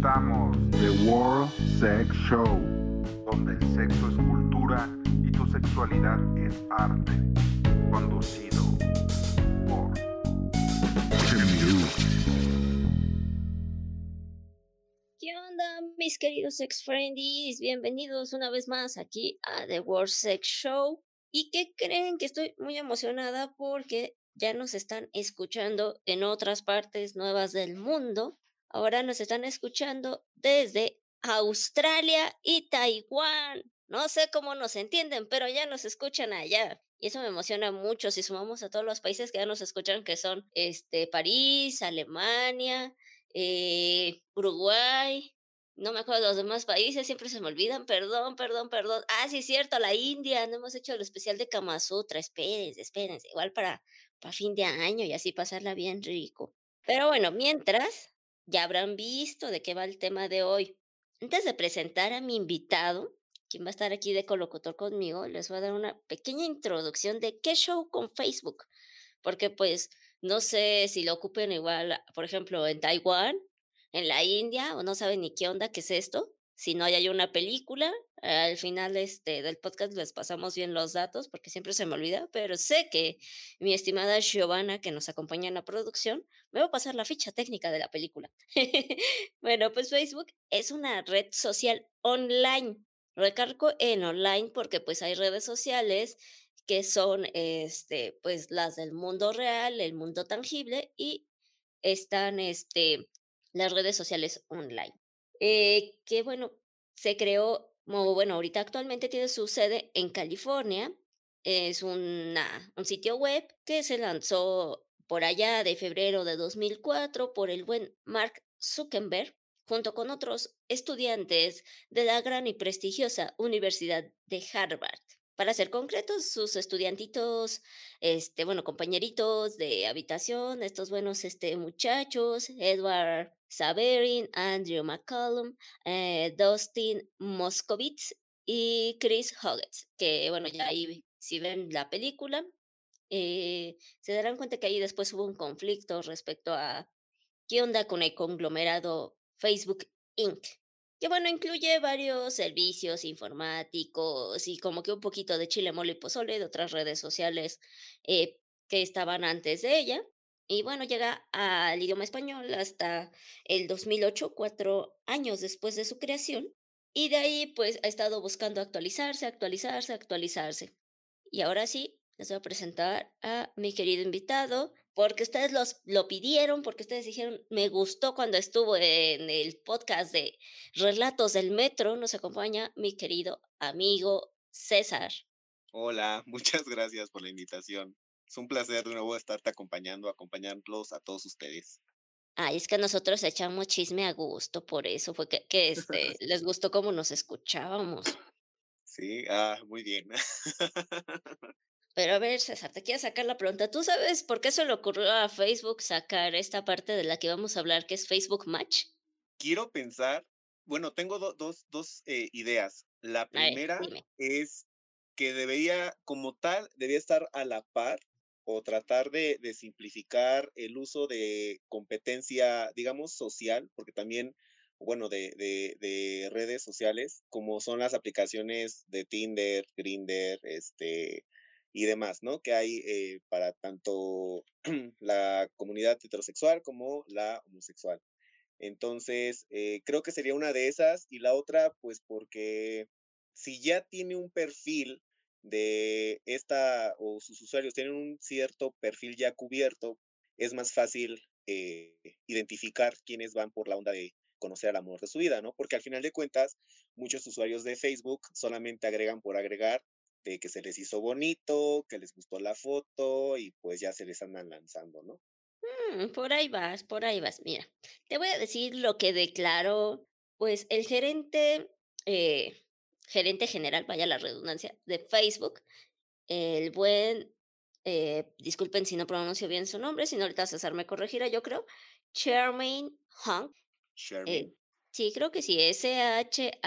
presentamos The World Sex Show, donde el sexo es cultura y tu sexualidad es arte. Conducido por. ¿Qué onda, mis queridos sex friendies? Bienvenidos una vez más aquí a The World Sex Show. ¿Y qué creen? Que estoy muy emocionada porque ya nos están escuchando en otras partes nuevas del mundo. Ahora nos están escuchando desde Australia y Taiwán. No sé cómo nos entienden, pero ya nos escuchan allá. Y eso me emociona mucho si sumamos a todos los países que ya nos escuchan, que son este, París, Alemania, eh, Uruguay, no me acuerdo de los demás países, siempre se me olvidan, perdón, perdón, perdón. Ah, sí, cierto, la India, no hemos hecho el especial de Kama Sutra, espérense, espérense, igual para, para fin de año y así pasarla bien rico. Pero bueno, mientras, ya habrán visto de qué va el tema de hoy. Antes de presentar a mi invitado, quien va a estar aquí de colocutor conmigo, les voy a dar una pequeña introducción de qué show con Facebook, porque pues no sé si lo ocupen igual, por ejemplo, en Taiwán, en la India, o no saben ni qué onda, qué es esto. Si no hay una película, al final este, del podcast les pasamos bien los datos, porque siempre se me olvida, pero sé que mi estimada Giovanna, que nos acompaña en la producción, me va a pasar la ficha técnica de la película. bueno, pues Facebook es una red social online. Recargo en online porque pues hay redes sociales que son este pues las del mundo real, el mundo tangible y están este las redes sociales online. Eh, que bueno, se creó, bueno, ahorita actualmente tiene su sede en California. Es una, un sitio web que se lanzó por allá de febrero de 2004 por el buen Mark Zuckerberg, junto con otros estudiantes de la gran y prestigiosa Universidad de Harvard. Para ser concretos, sus estudiantitos, este, bueno, compañeritos de habitación, estos buenos este, muchachos, Edward Saverin, Andrew McCallum, eh, Dustin Moskovitz y Chris Huggins, que bueno, ya ahí si ven la película, eh, se darán cuenta que ahí después hubo un conflicto respecto a qué onda con el conglomerado Facebook Inc que bueno, incluye varios servicios informáticos y como que un poquito de chile, mole y pozole de otras redes sociales eh, que estaban antes de ella. Y bueno, llega al idioma español hasta el 2008, cuatro años después de su creación. Y de ahí pues ha estado buscando actualizarse, actualizarse, actualizarse. Y ahora sí, les voy a presentar a mi querido invitado, porque ustedes los, lo pidieron, porque ustedes dijeron, me gustó cuando estuvo en el podcast de Relatos del Metro, nos acompaña mi querido amigo César. Hola, muchas gracias por la invitación. Es un placer de nuevo estarte acompañando, acompañarlos a todos ustedes. Ay, es que nosotros echamos chisme a gusto, por eso fue que, que este, les gustó cómo nos escuchábamos. Sí, ah, muy bien. Pero a ver, César, te quiero sacar la pregunta. ¿Tú sabes por qué se le ocurrió a Facebook sacar esta parte de la que vamos a hablar, que es Facebook Match? Quiero pensar, bueno, tengo dos, dos eh, ideas. La primera es que debería, como tal, debía estar a la par o tratar de, de, simplificar el uso de competencia, digamos, social, porque también, bueno, de, de, de redes sociales, como son las aplicaciones de Tinder, Grinder, este, y demás, ¿no? Que hay eh, para tanto la comunidad heterosexual como la homosexual. Entonces, eh, creo que sería una de esas y la otra, pues porque si ya tiene un perfil de esta o sus usuarios tienen un cierto perfil ya cubierto, es más fácil eh, identificar quiénes van por la onda de conocer al amor de su vida, ¿no? Porque al final de cuentas, muchos usuarios de Facebook solamente agregan por agregar de que se les hizo bonito, que les gustó la foto y pues ya se les andan lanzando, ¿no? Mm, por ahí vas, por ahí vas. Mira, te voy a decir lo que declaró, pues, el gerente, eh, gerente general, vaya la redundancia, de Facebook, el buen, eh, disculpen si no pronuncio bien su nombre, si no ahorita César me corregirá, yo creo, Charmaine Hung. Eh, sí, creo que sí, S-H-A-R-M-A-I-N-E.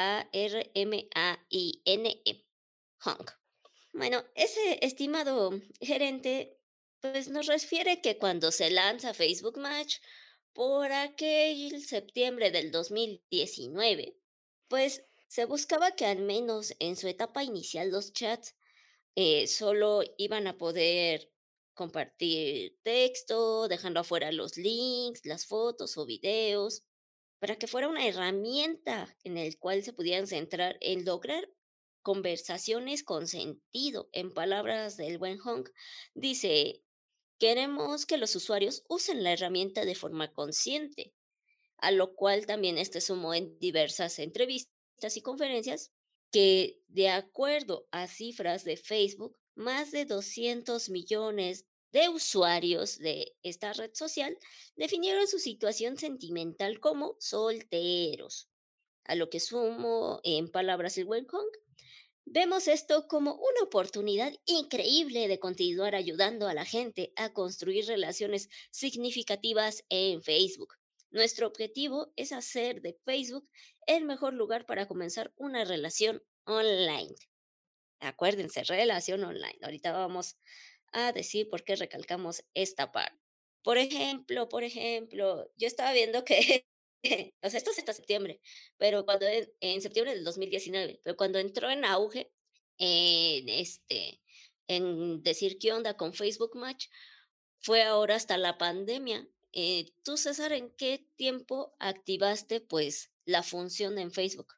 Hung. Bueno, ese estimado gerente, pues nos refiere que cuando se lanza Facebook Match, por aquel septiembre del 2019, pues se buscaba que al menos en su etapa inicial los chats eh, solo iban a poder compartir texto, dejando afuera los links, las fotos o videos, para que fuera una herramienta en el cual se pudieran centrar en lograr conversaciones con sentido. En palabras del buen Hong, dice, queremos que los usuarios usen la herramienta de forma consciente, a lo cual también este sumó en diversas entrevistas y conferencias que, de acuerdo a cifras de Facebook, más de 200 millones de usuarios de esta red social definieron su situación sentimental como solteros. A lo que sumo, en palabras del Hong, vemos esto como una oportunidad increíble de continuar ayudando a la gente a construir relaciones significativas en Facebook. Nuestro objetivo es hacer de Facebook el mejor lugar para comenzar una relación online. Acuérdense, relación online. Ahorita vamos a decir por qué recalcamos esta parte. Por ejemplo, por ejemplo, yo estaba viendo que, o sea, esto es hasta septiembre, pero cuando en, septiembre del 2019, pero cuando entró en auge en este, en decir qué onda con Facebook Match, fue ahora hasta la pandemia. Eh, Tú, César, ¿en qué tiempo activaste pues la función en Facebook?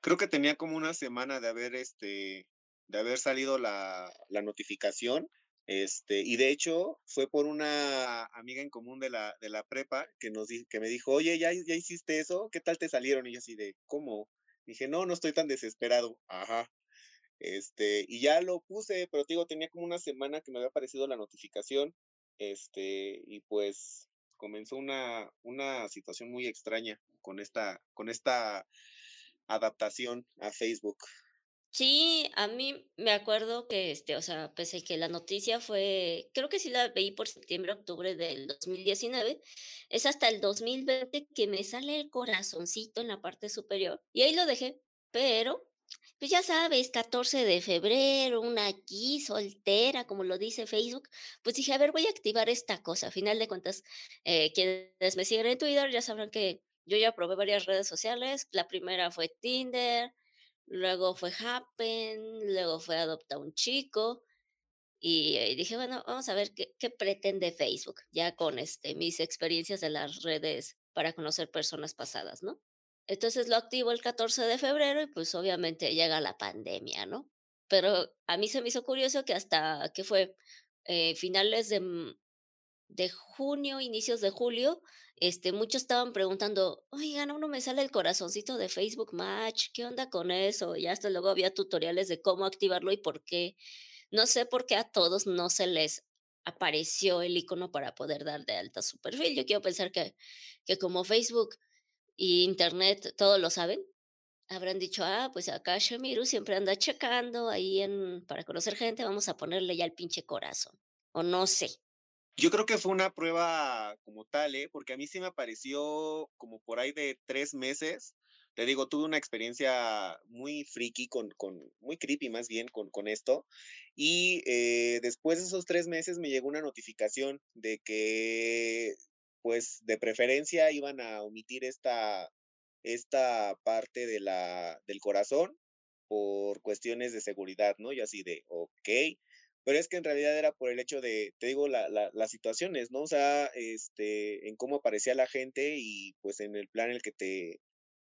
Creo que tenía como una semana de haber este de haber salido la, la notificación este, y de hecho, fue por una amiga en común de la, de la prepa que, nos que me dijo, oye, ¿ya, ¿ya hiciste eso? ¿Qué tal te salieron? Y yo así de, ¿cómo? Dije, no, no estoy tan desesperado. Ajá. Este, y ya lo puse, pero te digo, tenía como una semana que me había aparecido la notificación. Este, y pues comenzó una, una situación muy extraña con esta, con esta adaptación a Facebook. Sí, a mí me acuerdo que, este, o sea, pese que la noticia fue, creo que sí la veí por septiembre, octubre del 2019, es hasta el 2020 que me sale el corazoncito en la parte superior y ahí lo dejé, pero, pues ya sabes, 14 de febrero, una aquí soltera, como lo dice Facebook, pues dije, a ver, voy a activar esta cosa. A final de cuentas, eh, quienes me siguen en Twitter ya sabrán que yo ya probé varias redes sociales. La primera fue Tinder, luego fue Happen, luego fue Adopta un chico. Y, eh, dije, bueno, vamos a ver qué, qué, pretende Facebook, ya con este, mis experiencias de las redes para conocer personas pasadas, ¿no? Entonces lo activo el 14 de febrero y pues obviamente llega la pandemia, ¿no? Pero a mí se me hizo curioso que hasta que fue eh, finales de, de junio, inicios de julio, este, muchos estaban preguntando, oigan, uno me sale el corazoncito de Facebook Match, ¿qué onda con eso? Y hasta luego había tutoriales de cómo activarlo y por qué. No sé por qué a todos no se les apareció el icono para poder dar de alta su perfil. Yo quiero pensar que, que como Facebook y Internet todo lo saben, habrán dicho, ah, pues acá Shamiru siempre anda checando ahí en, para conocer gente, vamos a ponerle ya el pinche corazón. O no sé. Yo creo que fue una prueba como tal, ¿eh? Porque a mí sí me apareció como por ahí de tres meses. Te digo, tuve una experiencia muy friki, con, con muy creepy más bien con, con esto. Y eh, después de esos tres meses me llegó una notificación de que, pues, de preferencia iban a omitir esta, esta parte de la, del corazón por cuestiones de seguridad, ¿no? Y así de, ok, pero es que en realidad era por el hecho de, te digo, la, la, las situaciones, ¿no? O sea, este, en cómo aparecía la gente y pues en el plan en el que te,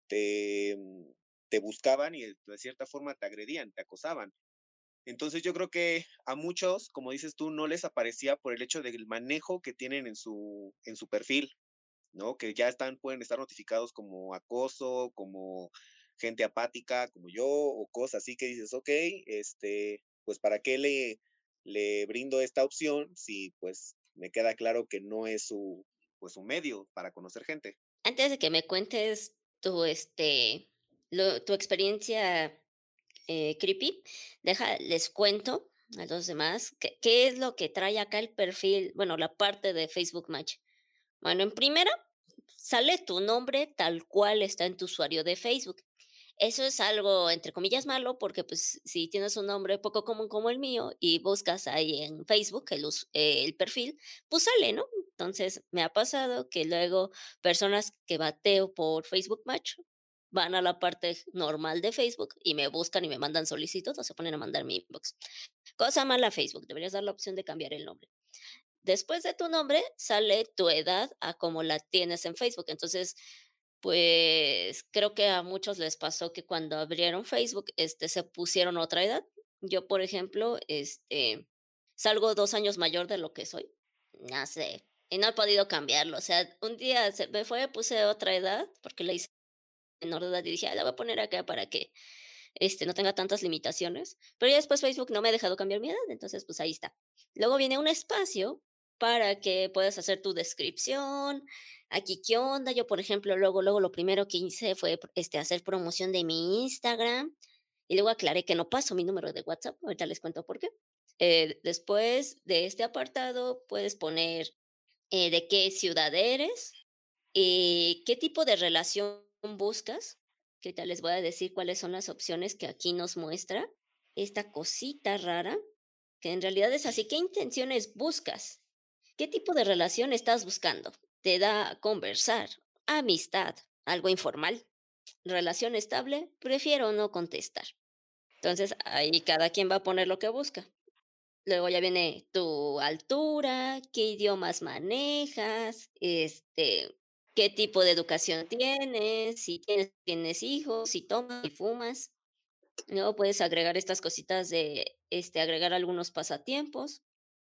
te, mm, te buscaban y de cierta forma te agredían, te acosaban. Entonces yo creo que a muchos, como dices tú, no les aparecía por el hecho del manejo que tienen en su, en su perfil, ¿no? Que ya están, pueden estar notificados como acoso, como gente apática, como yo, o cosas así que dices, ok, este, pues para qué le, le brindo esta opción si pues me queda claro que no es su pues un medio para conocer gente. Antes de que me cuentes tu este tu experiencia eh, creepy, deja les cuento a los demás qué, qué es lo que trae acá el perfil, bueno, la parte de Facebook Match. Bueno, en primera sale tu nombre tal cual está en tu usuario de Facebook. Eso es algo, entre comillas, malo, porque, pues, si tienes un nombre poco común como el mío y buscas ahí en Facebook el us el perfil, pues sale, ¿no? Entonces, me ha pasado que luego personas que bateo por Facebook Match van a la parte normal de Facebook y me buscan y me mandan solicitud o se ponen a mandar mi inbox. Cosa mala Facebook, deberías dar la opción de cambiar el nombre. Después de tu nombre sale tu edad a como la tienes en Facebook. Entonces, pues creo que a muchos les pasó que cuando abrieron Facebook, este, se pusieron otra edad. Yo, por ejemplo, este, salgo dos años mayor de lo que soy. No sé. Y no he podido cambiarlo. O sea, un día se me fue, puse otra edad porque la hice menor de edad y dije, ah, la voy a poner acá para que este, no tenga tantas limitaciones. Pero ya después Facebook no me ha dejado cambiar mi edad, entonces pues ahí está. Luego viene un espacio para que puedas hacer tu descripción. Aquí, ¿qué onda? Yo, por ejemplo, luego, luego lo primero que hice fue este, hacer promoción de mi Instagram y luego aclaré que no paso mi número de WhatsApp. Ahorita les cuento por qué. Eh, después de este apartado, puedes poner eh, de qué ciudad eres, eh, qué tipo de relación buscas, que ahorita les voy a decir cuáles son las opciones que aquí nos muestra esta cosita rara, que en realidad es así. ¿Qué intenciones buscas? ¿Qué tipo de relación estás buscando? ¿Te da conversar, amistad, algo informal, relación estable? Prefiero no contestar. Entonces, ahí cada quien va a poner lo que busca. Luego ya viene tu altura, qué idiomas manejas, este, qué tipo de educación tienes, si tienes, hijos, si tomas, y fumas. Luego puedes agregar estas cositas de, este, agregar algunos pasatiempos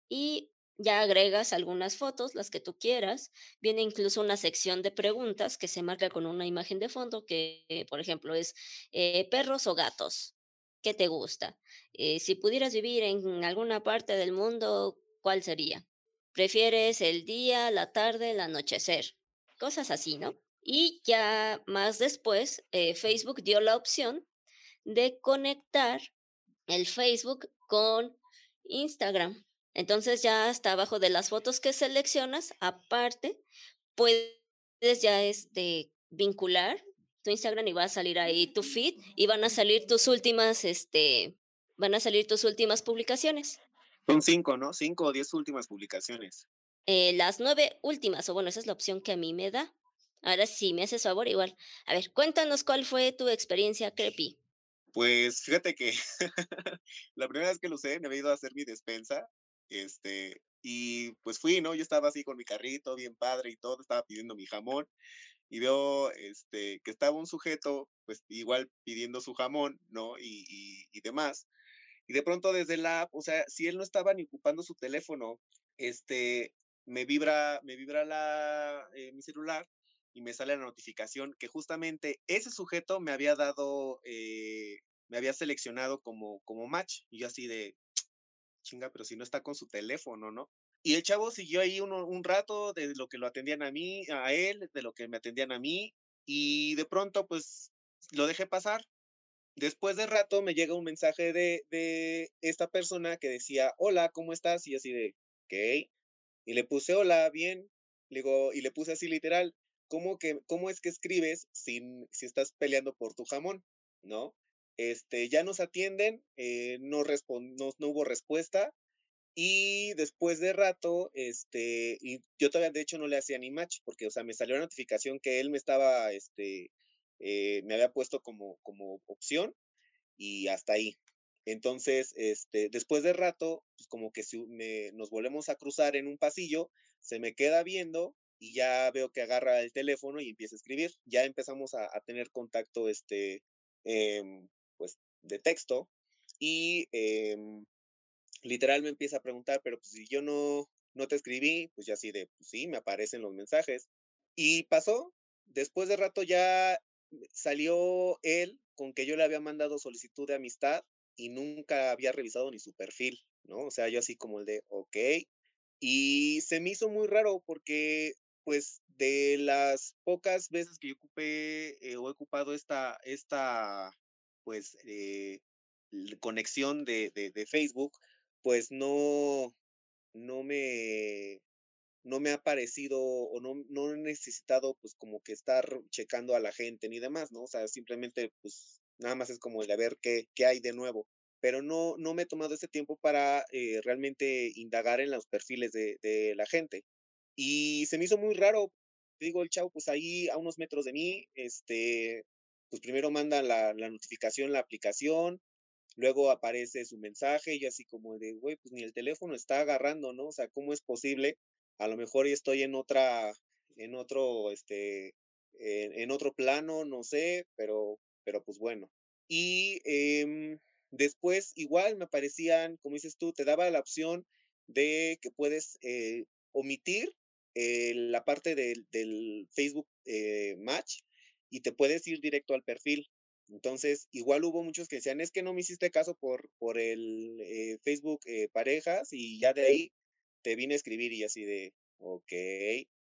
y ya agregas algunas fotos, las que tú quieras. Viene incluso una sección de preguntas que se marca con una imagen de fondo que, por ejemplo, es eh, perros o gatos. ¿Qué te gusta? Eh, si pudieras vivir en alguna parte del mundo, ¿cuál sería? ¿Prefieres el día, la tarde, el anochecer? cosas así, ¿no? Y ya más después, eh, Facebook dio la opción de conectar el Facebook con Instagram. Entonces ya hasta abajo de las fotos que seleccionas, aparte, puedes ya este, vincular tu Instagram y va a salir ahí tu feed y van a salir tus últimas, este, van a salir tus últimas publicaciones. Son cinco, ¿no? Cinco o diez últimas publicaciones. Eh, las nueve últimas, o bueno, esa es la opción que a mí me da. Ahora sí, me haces favor igual. A ver, cuéntanos cuál fue tu experiencia creepy. Pues fíjate que la primera vez que lo usé me había ido a hacer mi despensa, este, y pues fui, ¿no? Yo estaba así con mi carrito, bien padre y todo, estaba pidiendo mi jamón, y veo, este, que estaba un sujeto, pues igual pidiendo su jamón, ¿no? Y, y, y demás. Y de pronto desde la app, o sea, si él no estaba ni ocupando su teléfono, este, me vibra, me vibra la, eh, mi celular y me sale la notificación que justamente ese sujeto me había dado, eh, me había seleccionado como, como match. Y yo así de, chinga, pero si no está con su teléfono, ¿no? Y el chavo siguió ahí un, un rato de lo que lo atendían a mí, a él, de lo que me atendían a mí, y de pronto, pues, lo dejé pasar. Después de rato me llega un mensaje de, de esta persona que decía, hola, ¿cómo estás? Y así de, ok. Y le puse hola, bien. Le digo, y le puse así literal, ¿cómo, que, cómo es que escribes sin, si estás peleando por tu jamón? ¿No? Este, ya nos atienden, eh, no, no, no, hubo respuesta. Y después de rato, este, y yo todavía de hecho no le hacía ni match, porque, o sea, me salió la notificación que él me estaba, este, eh, me había puesto como, como opción y hasta ahí. Entonces, este, después de rato, pues como que si me, nos volvemos a cruzar en un pasillo, se me queda viendo y ya veo que agarra el teléfono y empieza a escribir. Ya empezamos a, tener contacto, este, pues, de texto y em, literal me empieza a preguntar, pero pues si yo no, no te escribí, pues ya así de, pues sí, me aparecen los mensajes. Y pasó, después de rato ya salió él con que yo le había mandado solicitud de amistad y nunca había revisado ni su perfil, ¿no? O sea, yo así como el de, ok. Y se me hizo muy raro porque, pues, de las pocas veces que yo ocupé eh, o he ocupado esta, esta pues, eh, conexión de, de, Facebook, pues no, no me, no me ha parecido o no, no he necesitado pues como que estar checando a la gente ni demás, ¿no? O sea, simplemente pues nada más es como el de ver qué, qué hay de nuevo. Pero no, no me he tomado ese tiempo para eh, realmente indagar en los perfiles de, de la gente. Y se me hizo muy raro, digo, el chavo, pues ahí a unos metros de mí, este, pues primero manda la, la notificación, la aplicación, luego aparece su mensaje y así como de, güey, pues ni el teléfono está agarrando, ¿no? O sea, ¿cómo es posible? A lo mejor estoy en otra, en otro, este, en, otro plano, no sé, pero, pero pues bueno. Y eh, después igual me aparecían, como dices tú, te daba la opción de que puedes eh, omitir eh, la parte del, del Facebook eh, Match y te puedes ir directo al perfil. Entonces, igual hubo muchos que decían, es que no me hiciste caso por, por el eh, Facebook eh, parejas y ya de ahí te vine a escribir y así de, ok.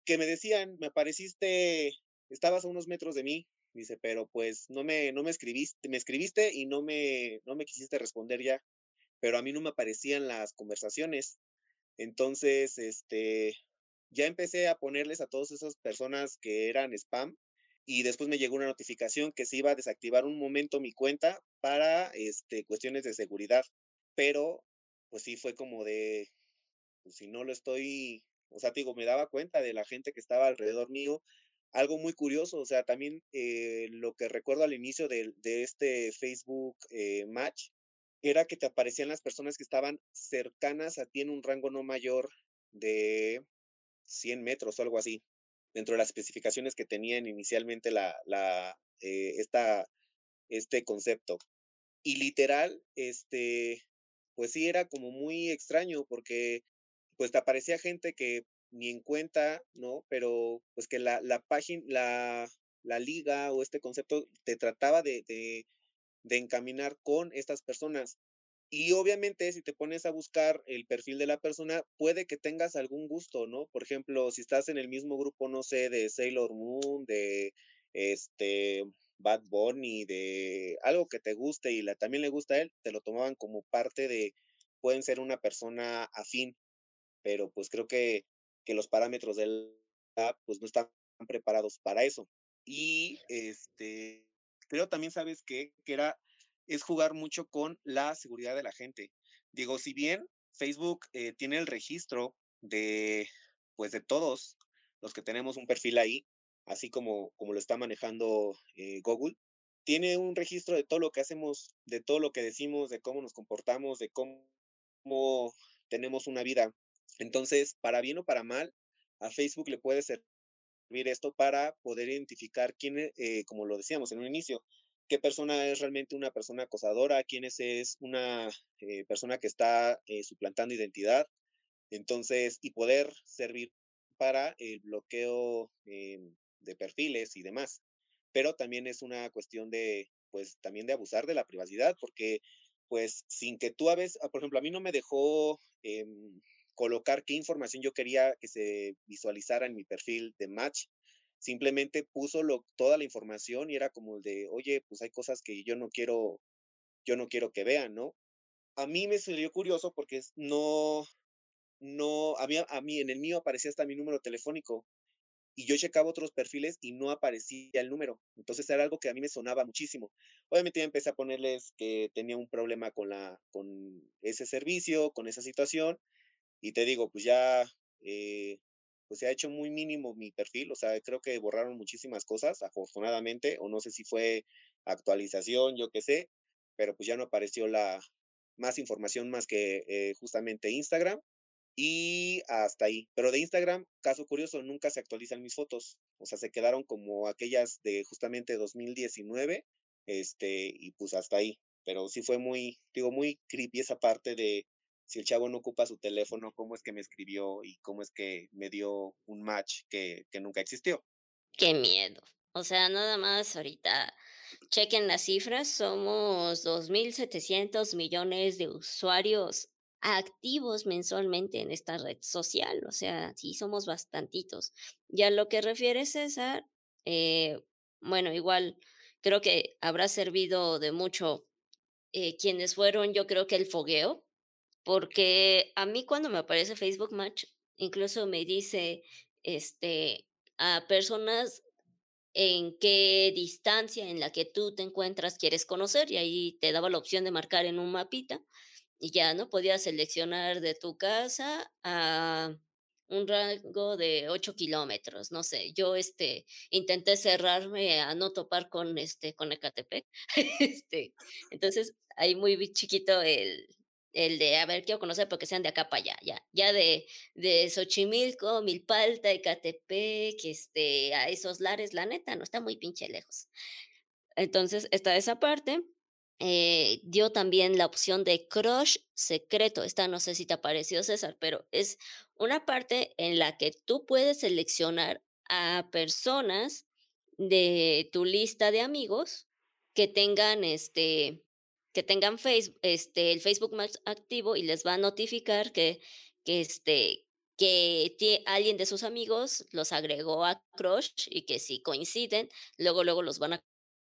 Que me decían, me apareciste, estabas a unos metros de mí, dice, pero pues no me, no me escribiste, me escribiste y no me, no me quisiste responder ya, pero a mí no me aparecían las conversaciones. Entonces, este, ya empecé a ponerles a todas esas personas que eran spam y después me llegó una notificación que se iba a desactivar un momento mi cuenta para este, cuestiones de seguridad, pero pues sí fue como de, pues, si no lo estoy, o sea, digo, me daba cuenta de la gente que estaba alrededor mío. Algo muy curioso, o sea, también eh, lo que recuerdo al inicio de, de este Facebook eh, Match era que te aparecían las personas que estaban cercanas a ti en un rango no mayor de 100 metros o algo así, dentro de las especificaciones que tenían inicialmente la, la, eh, esta, este concepto. Y literal, este, pues sí era como muy extraño porque pues te aparecía gente que ni en cuenta, ¿no? Pero pues que la, la página, la, la liga o este concepto te trataba de, de, de encaminar con estas personas. Y obviamente si te pones a buscar el perfil de la persona, puede que tengas algún gusto, ¿no? Por ejemplo, si estás en el mismo grupo, no sé, de Sailor Moon, de este Bad Bunny, de algo que te guste y la, también le gusta a él, te lo tomaban como parte de, pueden ser una persona afín, pero pues creo que, que los parámetros del app pues no están preparados para eso. Y este, creo también, ¿sabes qué? Que era es jugar mucho con la seguridad de la gente. Digo, si bien Facebook eh, tiene el registro de, pues de todos los que tenemos un perfil ahí, así como, como lo está manejando eh, Google, tiene un registro de todo lo que hacemos, de todo lo que decimos, de cómo nos comportamos, de cómo, tenemos una vida. Entonces, para bien o para mal, a Facebook le puede servir esto para poder identificar quién, eh, como lo decíamos en un inicio, qué persona es realmente una persona acosadora, quién es, es una eh, persona que está eh, suplantando identidad. Entonces, y poder servir para el bloqueo eh, de perfiles y demás. Pero también es una cuestión de, pues, también de abusar de la privacidad, porque, pues, sin que tú a veces, por ejemplo, a mí no me dejó em, colocar qué información yo quería que se visualizara en mi perfil de match simplemente puso lo, toda la información y era como el de, oye, pues hay cosas que yo no quiero, yo no quiero que vean, ¿no? A mí me salió curioso porque no, no, a mí, a mí en el mío aparecía hasta mi número telefónico y yo checaba otros perfiles y no aparecía el número. Entonces era algo que a mí me sonaba muchísimo. Obviamente ya empecé a ponerles que tenía un problema con, la, con ese servicio, con esa situación. Y te digo, pues ya eh, pues se ha hecho muy mínimo mi perfil, o sea, creo que borraron muchísimas cosas, afortunadamente, o no sé si fue actualización, yo qué sé, pero pues ya no apareció la más información más que eh, justamente Instagram y hasta ahí. Pero de Instagram, caso curioso, nunca se actualizan mis fotos, o sea, se quedaron como aquellas de justamente 2019, este, y pues hasta ahí. Pero sí fue muy, digo, muy creepy esa parte de, si el chavo no ocupa su teléfono, cómo es que me escribió y cómo es que me dio un match que, que nunca existió. Qué miedo. O sea, nada más ahorita chequen las cifras, somos 2.700 millones de usuarios activos mensualmente en esta red social, o sea, sí somos bastantitos. Y a lo que refiere César, eh, bueno, igual creo que habrá servido de mucho eh, quienes fueron, yo creo que el fogueo, porque a mí cuando me aparece Facebook Match, incluso me dice, este, a personas en qué distancia en la que tú te encuentras quieres conocer y ahí te daba la opción de marcar en un mapita y ya, ¿no? Podías seleccionar de tu casa a un rango de 8 kilómetros, no sé. Yo, este, intenté cerrarme a no topar con, este, con Ecatepec. Este, entonces, ahí muy chiquito el el de, a ver, quiero conocer porque sean de acá para allá, ya. Ya de de Xochimilco, Milpalta, Ecatepec, este, a esos lares, la neta, no está muy pinche lejos. Entonces, está esa parte. Eh, dio también la opción de crush secreto. Esta no sé si te apareció, César, pero es una parte en la que tú puedes seleccionar a personas de tu lista de amigos que tengan, este, que tengan face este, el Facebook más activo y les va a notificar que que, este, que alguien de sus amigos los agregó a crush y que si coinciden, luego, luego los van a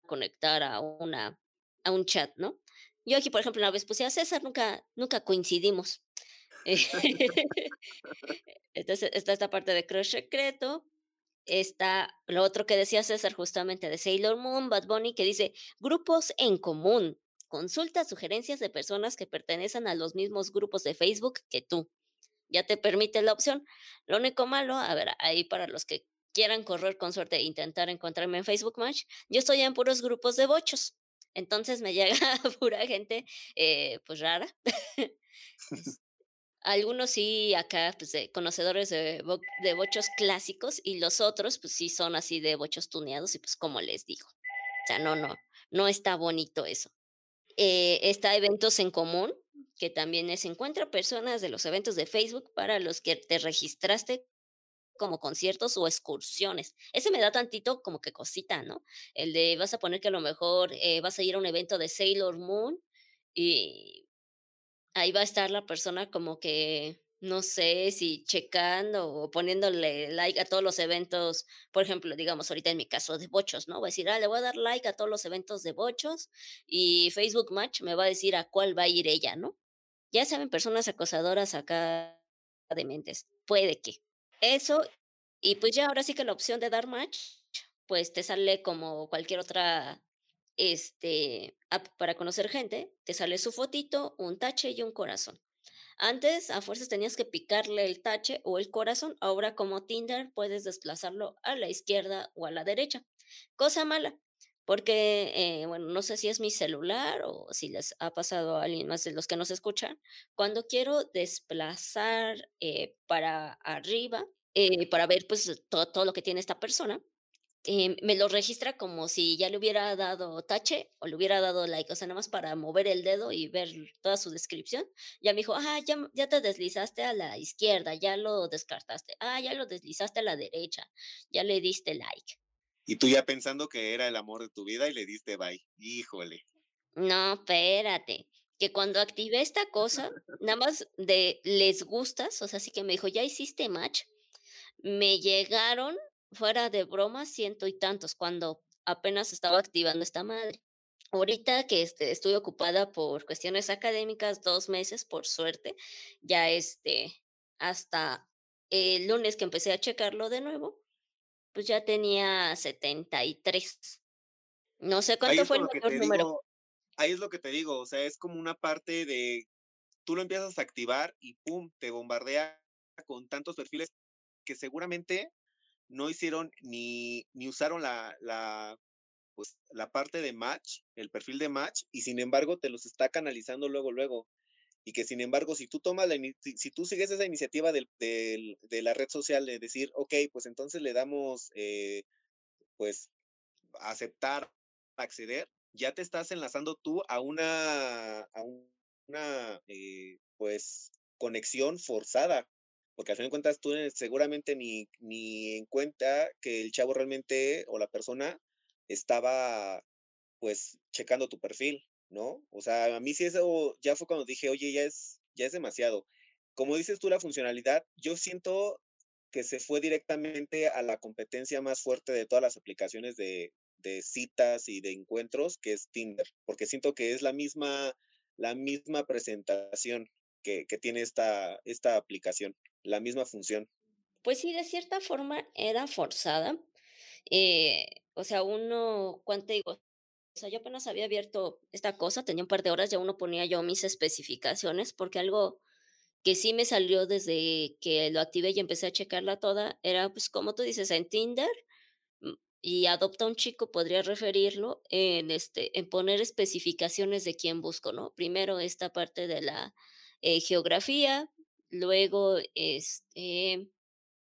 conectar a una a un chat, ¿no? Yo aquí, por ejemplo, una vez puse a César, nunca nunca coincidimos. Entonces, está esta parte de crush secreto, está lo otro que decía César, justamente de Sailor Moon, Bad Bunny, que dice: "Grupos en común, consulta sugerencias de personas que pertenecen a los mismos grupos de Facebook que tú". Ya te permite la opción. Lo único malo, a ver, ahí para los que quieran correr con suerte e intentar encontrarme en Facebook Match, yo estoy en puros grupos de bochos. Entonces me llega pura gente, eh, pues rara. Algunos sí, acá, pues, de conocedores de bo de bochos clásicos, y los otros, pues sí son así de bochos tuneados y, pues, como les digo, o sea, no no no está bonito eso. Eh, está eventos en común, que también es encuentra personas de los eventos de Facebook para los que te registraste como conciertos o excursiones. Ese me da tantito como que cosita, ¿no? El de vas a poner que a lo mejor, eh, vas a ir a un evento de Sailor Moon y ahí va a estar la persona como que, no sé, si checando o poniéndole like a todos los eventos, por ejemplo, digamos, ahorita en mi caso de bochos, ¿no? Voy a decir: "Ah, le voy a dar like a todos los eventos de bochos", y Facebook Match me va a decir a cuál va a ir ella, ¿no? Ya saben, personas acosadoras acá dementes, puede que. Eso, y pues ya ahora sí que la opción de dar match, pues te sale como cualquier otra, este, app para conocer gente, te sale su fotito, un tache y un corazón. Antes, a fuerzas tenías que picarle el tache o el corazón, ahora como Tinder puedes desplazarlo a la izquierda o a la derecha. Cosa mala, porque, eh, bueno, no sé si es mi celular o si les ha pasado a alguien más de los que nos escuchan, cuando quiero desplazar, eh, para arriba, eh, para ver, pues, todo todo lo que tiene esta persona, em, me lo registra como si ya le hubiera dado tache o le hubiera dado like, o sea, nada más para mover el dedo y ver toda su descripción. Ya me dijo: "Ah, ya ya te deslizaste a la izquierda, ya lo descartaste. Ah, ya lo deslizaste a la derecha, ya le diste like". Y tú ya pensando que era el amor de tu vida y le diste bye. Híjole. No, espérate, que cuando activé esta cosa, nada más de les gustas, o sea, así que me dijo: "¿Ya hiciste match?". Me llegaron, fuera de broma, ciento y tantos, cuando apenas estaba activando esta madre. Ahorita que, este, estoy ocupada por cuestiones académicas, 2 meses, por suerte, ya, este, hasta el lunes que empecé a checarlo de nuevo, pues ya tenía 73. No sé cuánto fue el mayor número. digo ahí es lo que te digo, o sea, es como una parte de tú lo empiezas a activar y pum, te bombardea con tantos perfiles que seguramente no hicieron ni ni usaron la la, pues, la parte de match, el perfil de match, y sin embargo, te los está canalizando luego, luego. Y que, sin embargo, si tú tomas la si tú sigues esa iniciativa del del de la red social de decir: "Okey, pues entonces le damos, eh, pues, aceptar, acceder", ya te estás enlazando tú a una a una, eh, pues, conexión forzada, porque al final de cuentas tú, seguramente ni ni en cuenta que el chavo realmente o la persona estaba, pues, checando tu perfil, ¿no? O sea, a mí sí eso ya fue cuando dije: "Oye, ya es ya es demasiado". Como dices tú, la funcionalidad, yo siento que se fue directamente a la competencia más fuerte de todas las aplicaciones de de citas y de encuentros, que es Tinder, porque siento que es la misma la misma presentación. Que, tiene esta, esta aplicación, la misma función. Pues sí, de cierta forma era forzada. Eh, o sea, uno, ¿cuánto digo? O sea, yo apenas había abierto esta cosa, tenía un par de horas, ya uno ponía yo mis especificaciones, porque algo que sí me salió desde que lo activé y empecé a checarla toda, era pues como tú dices, en Tinder mm, y adopta un chico, podría referirlo en este, en poner especificaciones de quién busco, ¿no? Primero esta parte de la eh, geografía, luego este,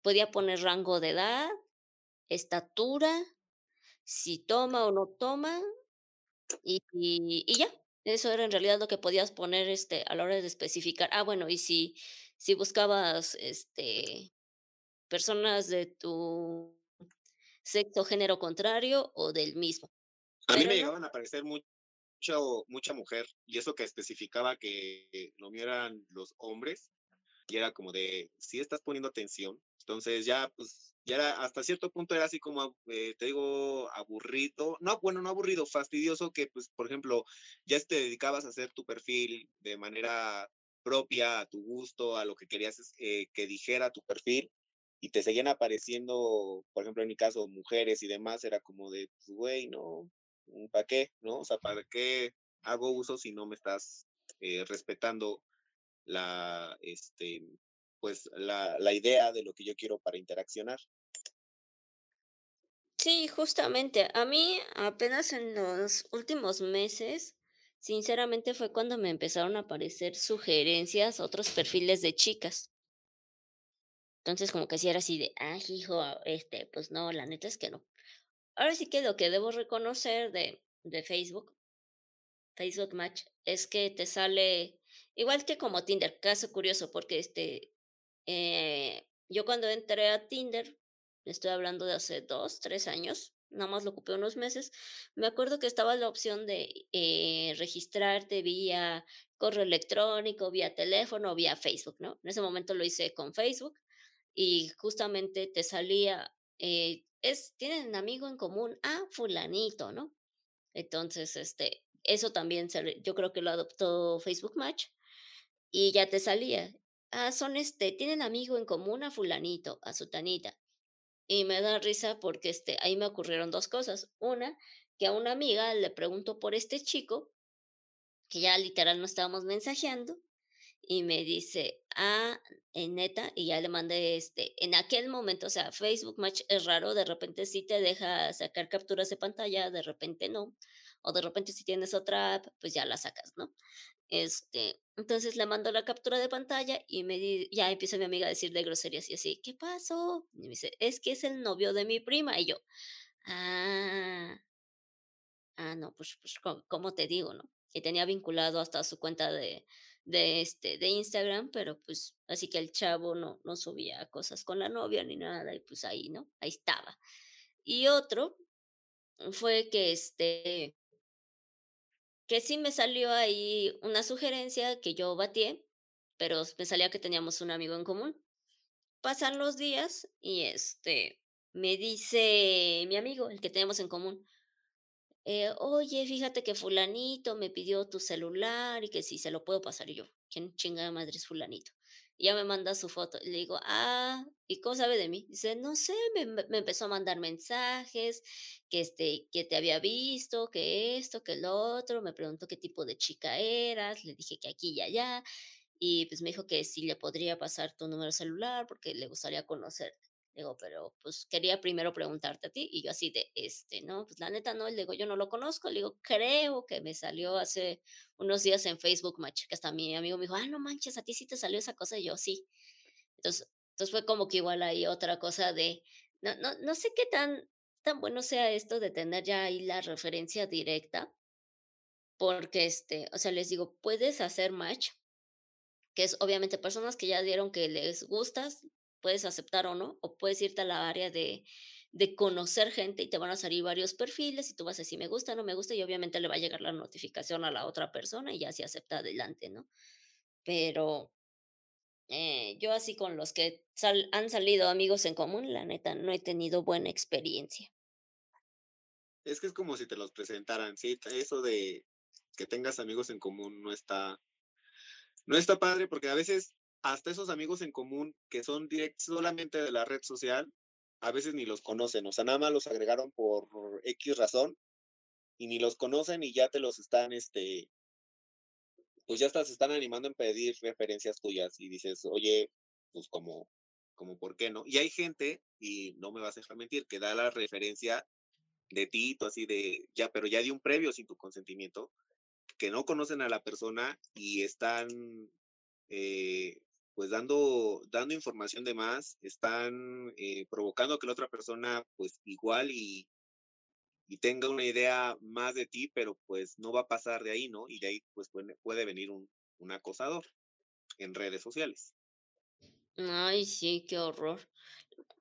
podía poner rango de edad, estatura, si toma o no toma, y, y, ya, eso era en realidad lo que podías poner este, a la hora de especificar. Ah, bueno, y si, si buscabas este, personas de tu sexo, género contrario o del mismo. A mí me llegaban a aparecer mucha mujer, y eso que especificaba que lo mío eran los hombres, y era como de, si estás poniendo atención, entonces ya, pues, ya era, hasta cierto punto era así como, eh, te digo, aburrido, no, bueno, no aburrido, fastidioso que, pues, por ejemplo, ya te dedicabas a hacer tu perfil de manera propia, a tu gusto, a lo que querías eh, que dijera tu perfil, y te seguían apareciendo, por ejemplo, en mi caso, mujeres y demás, era como de, pues, güey, no, ¿para qué? ¿No? O sea, ¿para qué hago uso si no me estás eh, respetando la, este, pues la, la idea de lo que yo quiero para interaccionar. Sí, justamente. A mí apenas en los últimos meses, sinceramente fue cuando me empezaron a aparecer sugerencias, otros perfiles de chicas. Entonces como que si era así de, ah, hijo, este, pues no, la neta es que no. Ahora sí que lo que debo reconocer de, de Facebook, Facebook Match, es que te sale igual que como Tinder, caso curioso, porque este, eh, yo cuando entré a Tinder, estoy hablando de hace dos, tres años, nada más lo ocupé unos meses, me acuerdo que estaba la opción de eh, registrarte vía correo electrónico, vía teléfono, vía Facebook, ¿no? En ese momento lo hice con Facebook y justamente te salía, eh, es, tienen un amigo en común, ah, fulanito, ¿no? Entonces, este, eso también yo creo que lo adoptó Facebook Match y ya te salía ah, son este, tienen amigo en común a fulanito, a sutanita. Y me da risa porque este, ahí me ocurrieron dos cosas. Una, que a una amiga le pregunto por este chico, que ya literal no estábamos mensajeando, y me dice, ah, en neta, y ya le mandé este, en aquel momento, o sea, Facebook Match es raro, de repente sí te deja sacar capturas de pantalla, de repente no, o de repente si tienes otra app, pues ya la sacas, ¿no? Este, entonces le mando la captura de pantalla y me ya empieza mi amiga a decirle groserías y así, ¿qué pasó? Y me dice, es que es el novio de mi prima. Y yo, ah, ah, no, pues, pues ¿cómo, te digo, no? Que tenía vinculado hasta su cuenta de, de, este, de Instagram, pero pues así que el chavo no, no subía cosas con la novia ni nada, y pues ahí, ¿no? Ahí estaba. Y otro fue que este, que sí me salió ahí una sugerencia que yo batí, pero me salía que teníamos un amigo en común. Pasan los días y este me dice mi amigo, el que tenemos en común, eh, oye, fíjate que fulanito me pidió tu celular y que si se lo puedo pasar yo. ¿Quién chingada madre es fulanito? Y ya me manda su foto. Y le digo, ah, ¿y cómo sabe de mí? Dice, no sé, me, me, empezó a mandar mensajes, que, este, que te había visto, que esto, que lo otro. Me preguntó qué tipo de chica eras. Le dije que aquí y allá. Y pues me dijo que sí le podría pasar tu número celular porque le gustaría conocerte. Digo, pero pues quería primero preguntarte a ti y yo así de, este, no, pues la neta no, le digo, yo no lo conozco, le digo, creo que me salió hace unos días en Facebook Match, que hasta mi amigo me dijo, ah, no manches, a ti sí te salió esa cosa y yo sí. Entonces, entonces fue como que igual ahí otra cosa de, no, no, no sé qué tan, tan bueno sea esto de tener ya ahí la referencia directa, porque este, o sea, les digo, puedes hacer match, que es obviamente personas que ya dieron que les gustas, puedes aceptar o no, o puedes irte a la área de, de conocer gente y te van a salir varios perfiles y tú vas a decir me gusta, no me gusta y obviamente le va a llegar la notificación a la otra persona y ya se acepta adelante, ¿no? Pero eh, yo así con los que han salido amigos en común, la neta, no he tenido buena experiencia. Es que es como si te los presentaran, sí, eso de que tengas amigos en común no está, no está padre porque a veces hasta esos amigos en común que son directos solamente de la red social, a veces ni los conocen, o sea, nada más los agregaron por X razón y ni los conocen y ya te los están, este, pues ya hasta se están animando en pedir referencias tuyas y dices, oye, pues como, como, ¿por qué no? Y hay gente, y no me vas a dejar mentir, que da la referencia de ti, así de, ya, pero ya di un previo sin tu consentimiento, que no conocen a la persona y están eh, pues dando, dando información de más, están eh, provocando que la otra persona pues igual y, y tenga una idea más de ti, pero pues no va a pasar de ahí, ¿no? Y de ahí pues puede, puede venir un, un acosador en redes sociales. Ay, sí, qué horror.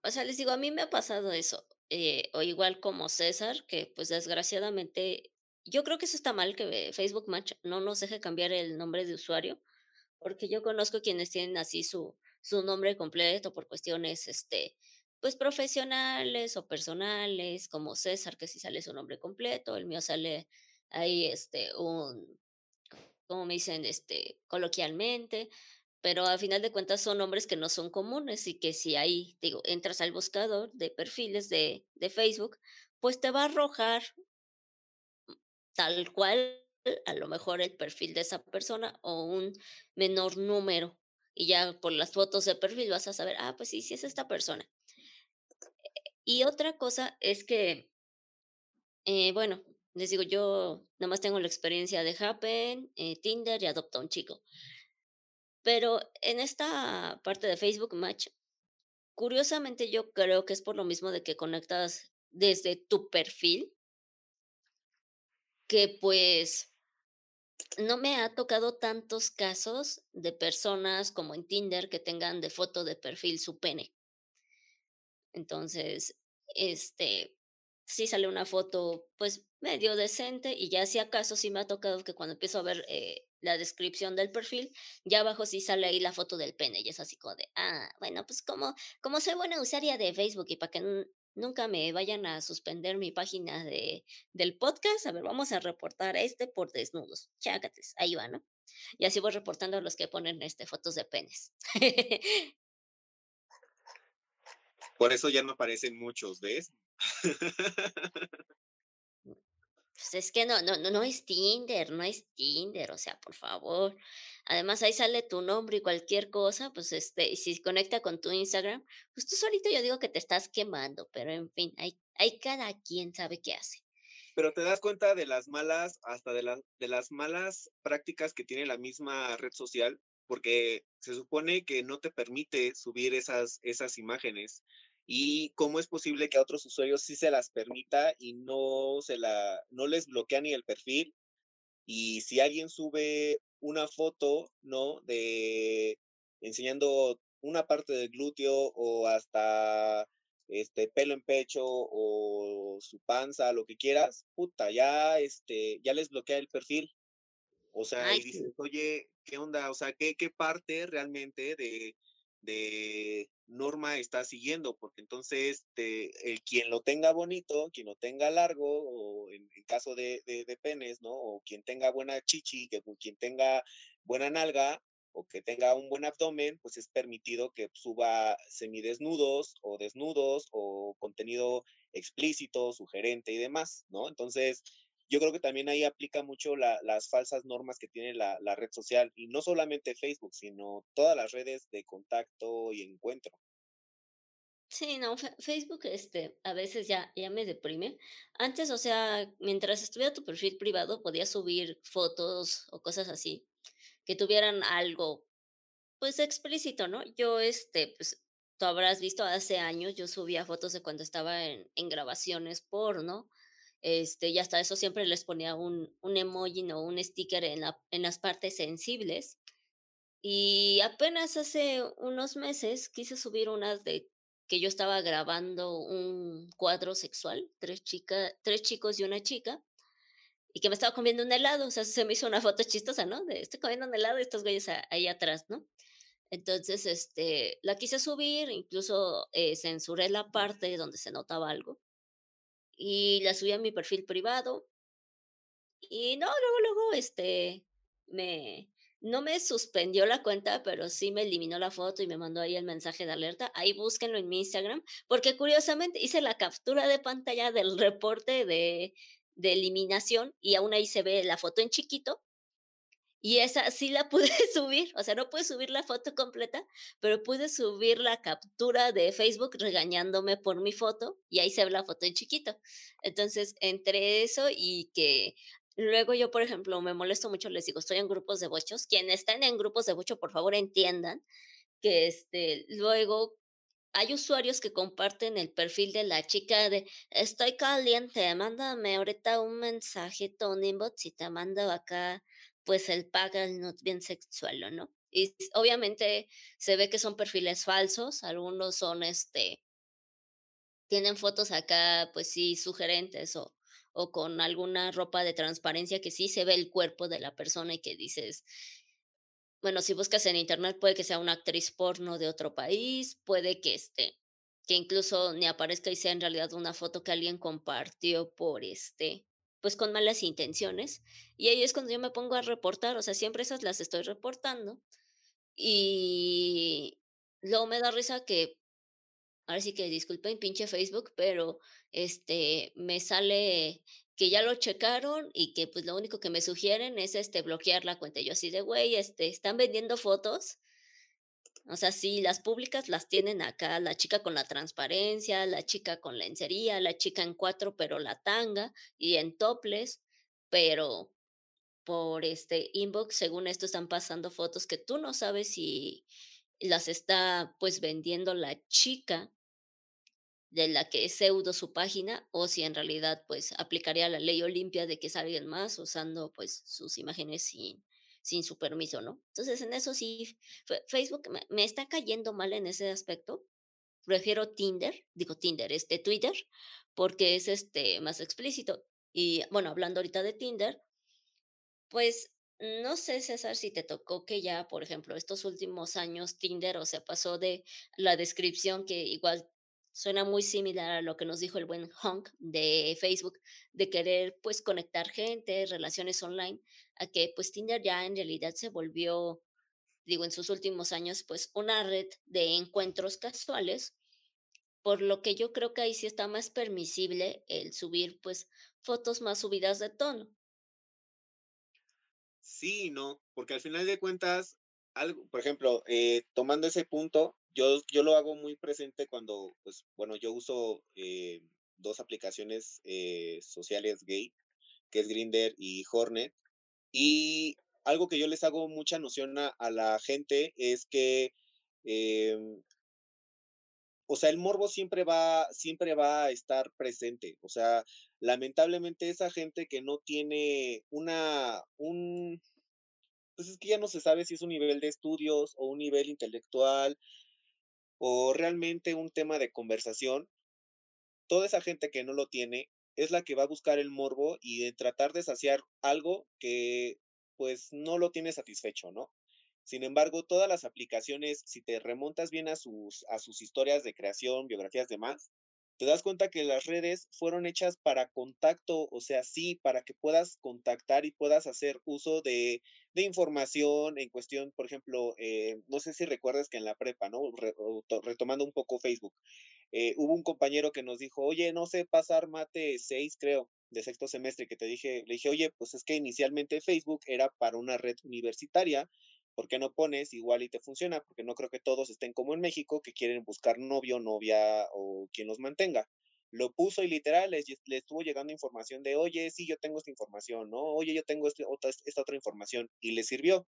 O sea, les digo, a mí me ha pasado eso. Eh, o igual como César, que pues desgraciadamente, yo creo que eso está mal que Facebook Match no nos deje cambiar el nombre de usuario, porque yo conozco quienes tienen así su, su nombre completo por cuestiones, este, pues profesionales o personales, como César, que sí sale su nombre completo, el mío sale ahí, este, un, como me dicen, este, coloquialmente, pero a final de cuentas son nombres que no son comunes y que si ahí, digo, entras al buscador de perfiles de, de Facebook, pues te va a arrojar tal cual a lo mejor el perfil de esa persona o un menor número. Y ya por las fotos de perfil vas a saber, ah, pues sí, sí es esta persona. Y otra cosa es que, eh, bueno, les digo, yo nada más tengo la experiencia de Happen, eh, Tinder y Adopta un Chico. Pero en esta parte de Facebook Match, curiosamente yo creo que es por lo mismo de que conectas desde tu perfil, que pues no me ha tocado tantos casos de personas como en Tinder que tengan de foto de perfil su pene. Entonces, este, sí sale una foto pues medio decente y ya si acaso sí me ha tocado que cuando empiezo a ver eh, la descripción del perfil, ya abajo sí sale ahí la foto del pene y es así como de, ah, bueno, pues como, como soy buena usuaria de Facebook y para que nunca me vayan a suspender mi página de, del podcast, a ver, vamos a reportar este por desnudos. Chácates, ahí va, ¿no? Y así voy reportando a los que ponen este, fotos de penes. Por eso ya no aparecen muchos, ¿ves? Pues es que no, no, no, no es Tinder, no es Tinder, o sea, por favor. Además, ahí sale tu nombre y cualquier cosa, pues este, si conecta con tu Instagram, pues tú solito yo digo que te estás quemando, pero en fin, hay, hay cada quien sabe qué hace. Pero te das cuenta de las malas, hasta de, las de las malas prácticas que tiene la misma red social, porque se supone que no te permite subir esas, esas imágenes y cómo es posible que a otros usuarios sí se las permita y no se la no les bloquea ni el perfil. Y si alguien sube una foto no de enseñando una parte del glúteo o hasta este pelo en pecho o su panza lo que quieras puta ya este ya les bloquea el perfil. O sea y dices oye qué onda o sea qué qué parte realmente de de norma está siguiendo, porque entonces el quien lo tenga bonito, quien lo tenga largo, o en, caso de, de, penes, ¿no? O quien tenga buena chichi, que quien tenga buena nalga, o que tenga un buen abdomen, pues es permitido que suba semidesnudos o desnudos o contenido explícito, sugerente y demás, ¿no? Entonces, yo creo que también ahí aplica mucho las falsas normas que tiene la, red social y no solamente Facebook, sino todas las redes de contacto y encuentro. Sí, no, Facebook este, a veces ya, ya me deprime. Antes, o sea, mientras estuviera tu perfil privado, podías subir fotos o cosas así, que tuvieran algo, pues explícito, ¿no? Yo, este, pues, tú habrás visto hace años, yo subía fotos de cuando estaba en, en grabaciones porno, este, y hasta eso siempre les ponía un, un emoji o un sticker en, la, en las partes sensibles. Y apenas hace unos meses quise subir unas de que yo estaba grabando un cuadro sexual, tres, chicas tres chicos y una chica, y que me estaba comiendo un helado, o sea, se me hizo una foto chistosa, ¿no? De estoy comiendo un helado y estos güeyes ahí atrás, ¿no? Entonces, este, la quise subir, incluso eh, censuré la parte donde se notaba algo, y la subí a mi perfil privado. Y no, luego, luego, este, me, no me suspendió la cuenta, pero sí me eliminó la foto y me mandó ahí el mensaje de alerta. Ahí búsquenlo en mi Instagram, porque curiosamente hice la captura de pantalla del reporte de, de eliminación y aún ahí se ve la foto en chiquito. Y esa sí la pude subir, o sea, no pude subir la foto completa, pero pude subir la captura de Facebook regañándome por mi foto y ahí se ve la foto en chiquito. Entonces, entre eso y que Luego yo, por ejemplo, me molesto mucho, les digo, estoy en grupos de bochos. Quienes están en grupos de bocho, por favor, entiendan que este, luego hay usuarios que comparten el perfil de la chica de estoy caliente, mándame ahorita un mensaje, un inbox y te mando acá, pues el paga no bien sexual, ¿no? Y obviamente se ve que son perfiles falsos, algunos son este, tienen fotos acá, pues sí, sugerentes o o con alguna ropa de transparencia que sí se ve el cuerpo de la persona y que dices, bueno, si buscas en internet puede que sea una actriz porno de otro país, puede que esté, que incluso ni aparezca y sea en realidad una foto que alguien compartió por este, pues con malas intenciones. Y ahí es cuando yo me pongo a reportar, o sea, siempre esas las estoy reportando. Y luego me da risa que ahora sí que disculpen, pinche Facebook, pero este me sale que ya lo checaron y que pues lo único que me sugieren es este bloquear la cuenta. Yo así de, güey, este, están vendiendo fotos. O sea, sí, las públicas las tienen acá, la chica con la transparencia, la chica con lencería, la chica en cuatro, pero la tanga, y en toples, pero por este inbox, según esto, están pasando fotos que tú no sabes si las está pues vendiendo la chica de la que es pseudo su página o si en realidad pues aplicaría la ley Olimpia de que es alguien más usando pues sus imágenes sin, sin su permiso, ¿no? Entonces en eso sí, Facebook me, está cayendo mal en ese aspecto. Prefiero Tinder, digo Tinder, este Twitter, porque es este más explícito. Y bueno, hablando ahorita de Tinder, pues no sé, César, si te tocó que ya, por ejemplo, estos últimos años Tinder, o sea, pasó de la descripción que igual Suena muy similar a lo que nos dijo el buen Honk de Facebook, de querer pues conectar gente, relaciones online, a que pues Tinder ya en realidad se volvió, digo, en sus últimos años, pues una red de encuentros casuales, por lo que yo creo que ahí sí está más permisible el subir pues fotos más subidas de tono. Sí, no, porque al final de cuentas, algo, por ejemplo, eh, tomando ese punto, yo, yo lo hago muy presente cuando, pues, bueno, yo uso eh, dos aplicaciones eh, sociales gay, que es Grinder y Hornet. Y algo que yo les hago mucha noción a, la gente es que, em, o sea, el morbo siempre va, siempre va a estar presente. O sea, lamentablemente esa gente que no tiene una, un, pues es que ya no se sabe si es un nivel de estudios o un nivel intelectual o realmente un tema de conversación, toda esa gente que no lo tiene es la que va a buscar el morbo y de tratar de saciar algo que pues no lo tiene satisfecho, ¿no? Sin embargo, todas las aplicaciones, si te remontas bien a sus, a sus historias de creación, biografías, demás, te das cuenta que las redes fueron hechas para contacto, o sea, sí, para que puedas contactar y puedas hacer uso de, información en cuestión, por ejemplo, eh, no sé si recuerdas que en la prepa, ¿no? retomando un poco Facebook, eh, hubo un compañero que nos dijo, oye, no sé pasar mate 6, creo, de sexto semestre, que te dije, le dije, oye, pues es que inicialmente Facebook era para una red universitaria, ¿por qué no pones igual y te funciona? Porque no creo que todos estén como en México, que quieren buscar novio, novia o quien los mantenga. Lo puso y literal le, estuvo llegando información de, oye, sí, yo tengo esta información, ¿no? Oye, yo tengo este, otra, esta otra información y le sirvió.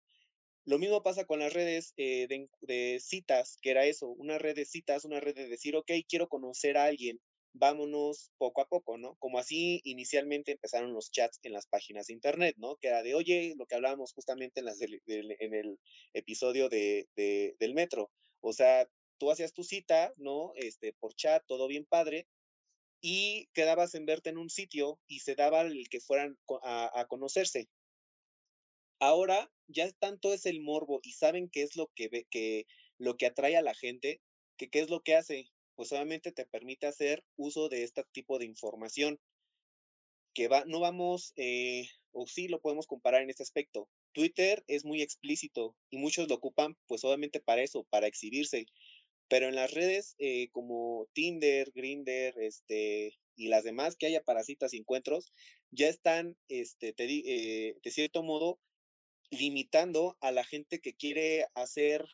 Lo mismo pasa con las redes eh, de, de, citas, que era eso, una red de citas, una red de decir, ok, quiero conocer a alguien, vámonos poco a poco, ¿no? Como así inicialmente empezaron los chats en las páginas de internet, ¿no? Que era de, oye, lo que hablábamos justamente en, las en el episodio de, del metro. O sea, tú hacías tu cita, ¿no? Este, por chat, todo bien padre, y quedabas en verte en un sitio y se daba el que fueran a, a conocerse. Ahora ya tanto es el morbo y saben qué es lo que ve, que lo que atrae a la gente, que qué es lo que hace, pues obviamente te permite hacer uso de este tipo de información que va, no vamos, eh, o sí lo podemos comparar en este aspecto. Twitter es muy explícito y muchos lo ocupan pues obviamente para eso, para exhibirse. Pero en las redes eh, como Tinder, Grinder, este, y las demás que haya para citas y encuentros, ya están, este, te eh, de cierto modo, limitando a la gente que quiere hacer,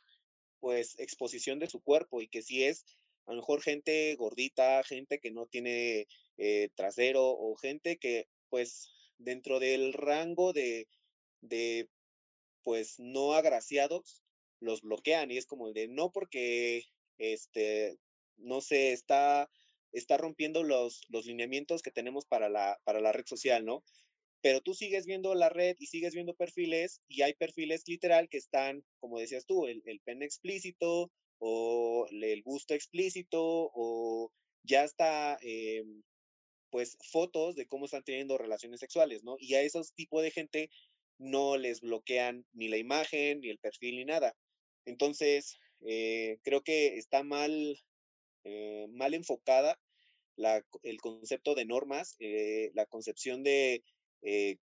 pues, exposición de su cuerpo y que si es, a lo mejor, gente gordita, gente que no tiene eh, trasero o gente que, pues, dentro del rango de, de, pues, no agraciados, los bloquean y es como el de no porque este, no sé, está, está rompiendo los, los lineamientos que tenemos para la, para la red social, ¿no? Pero tú sigues viendo la red y sigues viendo perfiles y hay perfiles literal que están, como decías tú, el, el pene explícito o el gusto explícito o ya está, eh, pues, fotos de cómo están teniendo relaciones sexuales, ¿no? Y a esos tipos de gente no les bloquean ni la imagen, ni el perfil, ni nada. Entonces, eh, creo que está mal, eh, mal enfocada la, el concepto de normas, eh, la concepción de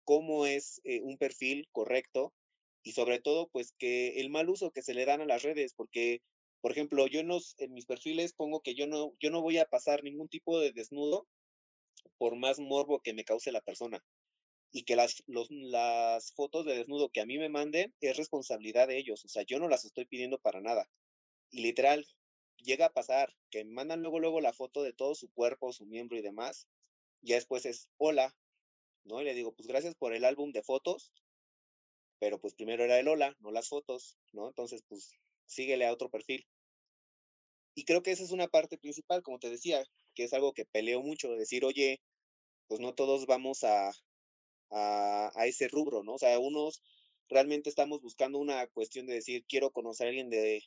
cómo es un perfil correcto y sobre todo, pues que el mal uso que se le dan a las redes, porque, por ejemplo, yo en, en mis perfiles pongo que yo no, yo no voy a pasar ningún tipo de desnudo por más morbo que me cause la persona y que las, las fotos de desnudo que a mí me manden es responsabilidad de ellos, o sea, yo no las estoy pidiendo para nada. Y literal, llega a pasar que mandan luego, luego la foto de todo su cuerpo, su miembro y demás. Ya después es, hola, ¿no? Y le digo, pues gracias por el álbum de fotos, pero pues primero era el hola, no las fotos, ¿no? Entonces, pues síguele a otro perfil. Y creo que esa es una parte principal, como te decía, que es algo que peleo mucho, de decir, oye, pues no todos vamos a, a, a ese rubro, ¿no? O sea, unos realmente estamos buscando una cuestión de decir, quiero conocer a alguien de,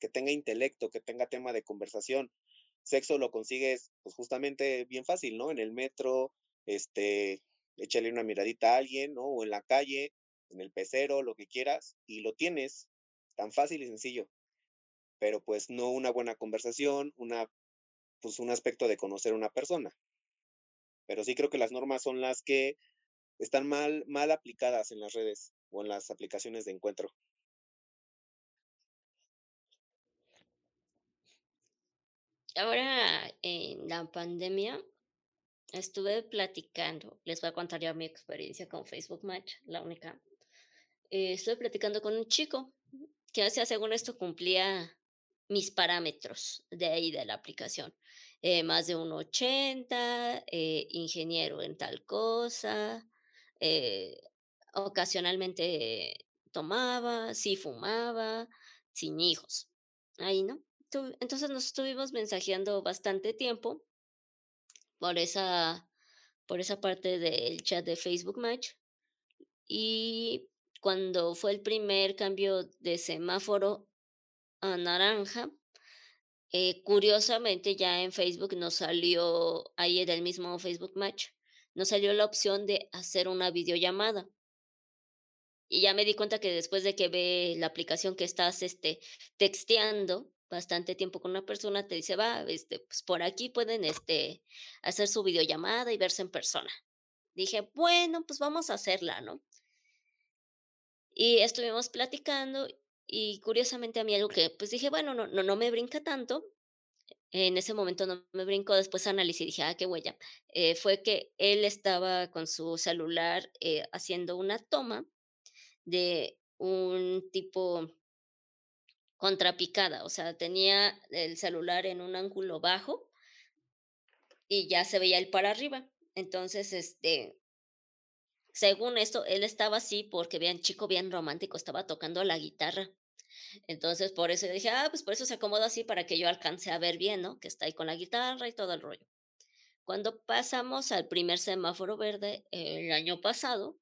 que tenga intelecto, que tenga tema de conversación. Sexo lo consigues, pues justamente bien fácil, ¿no? En el metro, este, échale una miradita a alguien, ¿no? O en la calle, en el pecero, lo que quieras, y lo tienes, tan fácil y sencillo. Pero pues no una buena conversación, una, pues un aspecto de conocer a una persona. Pero sí creo que las normas son las que están mal, mal aplicadas en las redes o en las aplicaciones de encuentro. Ahora, en la pandemia, estuve platicando, les voy a contar ya mi experiencia con Facebook Match, la única. Eh, estuve platicando con un chico que, hace según esto, cumplía mis parámetros de ahí de la aplicación. Eh, más de 1,80, eh, ingeniero en tal cosa, ocasionalmente tomaba, sí fumaba, sin hijos. Ahí, ¿no? Entonces nos estuvimos mensajeando bastante tiempo por esa, por esa parte del chat de Facebook Match. Y cuando fue el primer cambio de semáforo a naranja, eh, curiosamente ya en Facebook nos salió, ahí en el mismo Facebook Match, nos salió la opción de hacer una videollamada. Y ya me di cuenta que después de que ve la aplicación que estás este, texteando, bastante tiempo con una persona, te dice, va, este, pues por aquí pueden este, hacer su videollamada y verse en persona. Dije, bueno, pues vamos a hacerla, ¿no? Y estuvimos platicando y curiosamente a mí algo que, pues dije, bueno, no, no, no me brinca tanto. En ese momento no me brincó, después analicé y dije, ah, qué huella. Eh, fue que él estaba con su celular eh, haciendo una toma de un tipo contrapicada, o sea, tenía el celular en un ángulo bajo y ya se veía el para arriba. Entonces, este, según esto, él estaba así porque bien chico, bien romántico, estaba tocando la guitarra. Entonces, por eso dije, ah, pues por eso se acomoda así para que yo alcance a ver bien, ¿no? Que está ahí con la guitarra y todo el rollo. Cuando pasamos al primer semáforo verde el año pasado,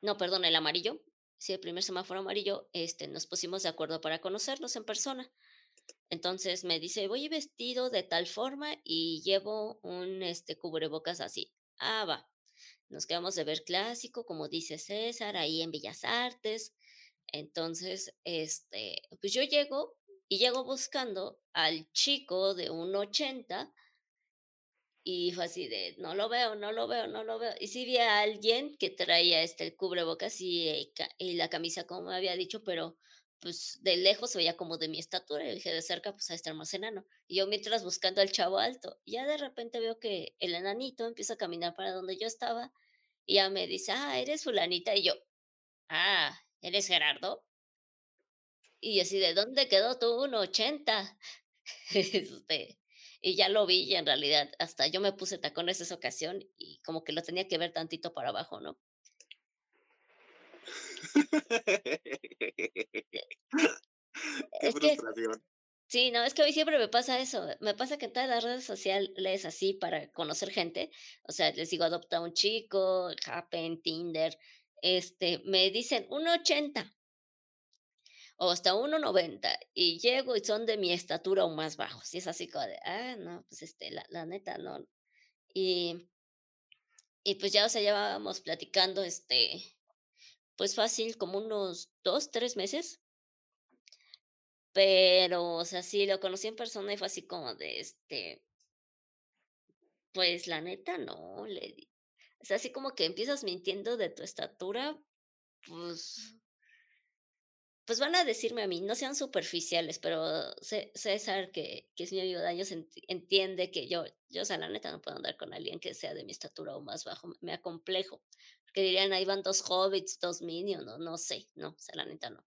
no, perdón, el amarillo, sí, el primer semáforo amarillo, este, nos pusimos de acuerdo para conocernos en persona. Entonces me dice, voy vestido de tal forma y llevo un este, cubrebocas así. Ah, va. Nos quedamos de ver clásico, como dice César, ahí en Bellas Artes. Entonces, este, pues yo llego y llego buscando al chico de un 80 Y fue así de, no lo veo, no lo veo, no lo veo. Y sí vi a alguien que traía este cubrebocas y, y la camisa, como me había dicho, pero pues de lejos se veía como de mi estatura. Y dije, de cerca, pues a estar más enano. Y yo mientras buscando al chavo alto, ya de repente veo que el enanito empieza a caminar para donde yo estaba. Y ya me dice, ah, eres fulanita. Y yo, ah, ¿eres Gerardo? Y así, ¿de dónde quedó tu 1,80? este, y ya lo vi y en realidad hasta yo me puse tacones esa ocasión y como que lo tenía que ver tantito para abajo, ¿no? Qué frustración. sí, no, es que hoy siempre me pasa eso. Me pasa que en todas las redes sociales así para conocer gente. O sea, les digo, adopta un chico, Happen, Tinder. Este, me dicen 1.80 o hasta 1.90 y llego y son de mi estatura o más bajos. Y es así como de, ah, no, pues este, la, la neta, no. Y, y pues ya, o sea, llevábamos platicando, este, pues fácil, como unos dos, tres meses. Pero, o sea, sí, lo conocí en persona y fue así como de, este, pues la neta, no, le di. O sea, así como que empiezas mintiendo de tu estatura, pues pues van a decirme a mí, no sean superficiales, pero César, que, que es mi amigo de años, entiende que yo, yo, o sea, la neta no puedo andar con alguien que sea de mi estatura o más bajo, me acomplejo. Porque dirían, ahí van dos hobbits, dos minions, no, no sé, no, o sea, la neta no.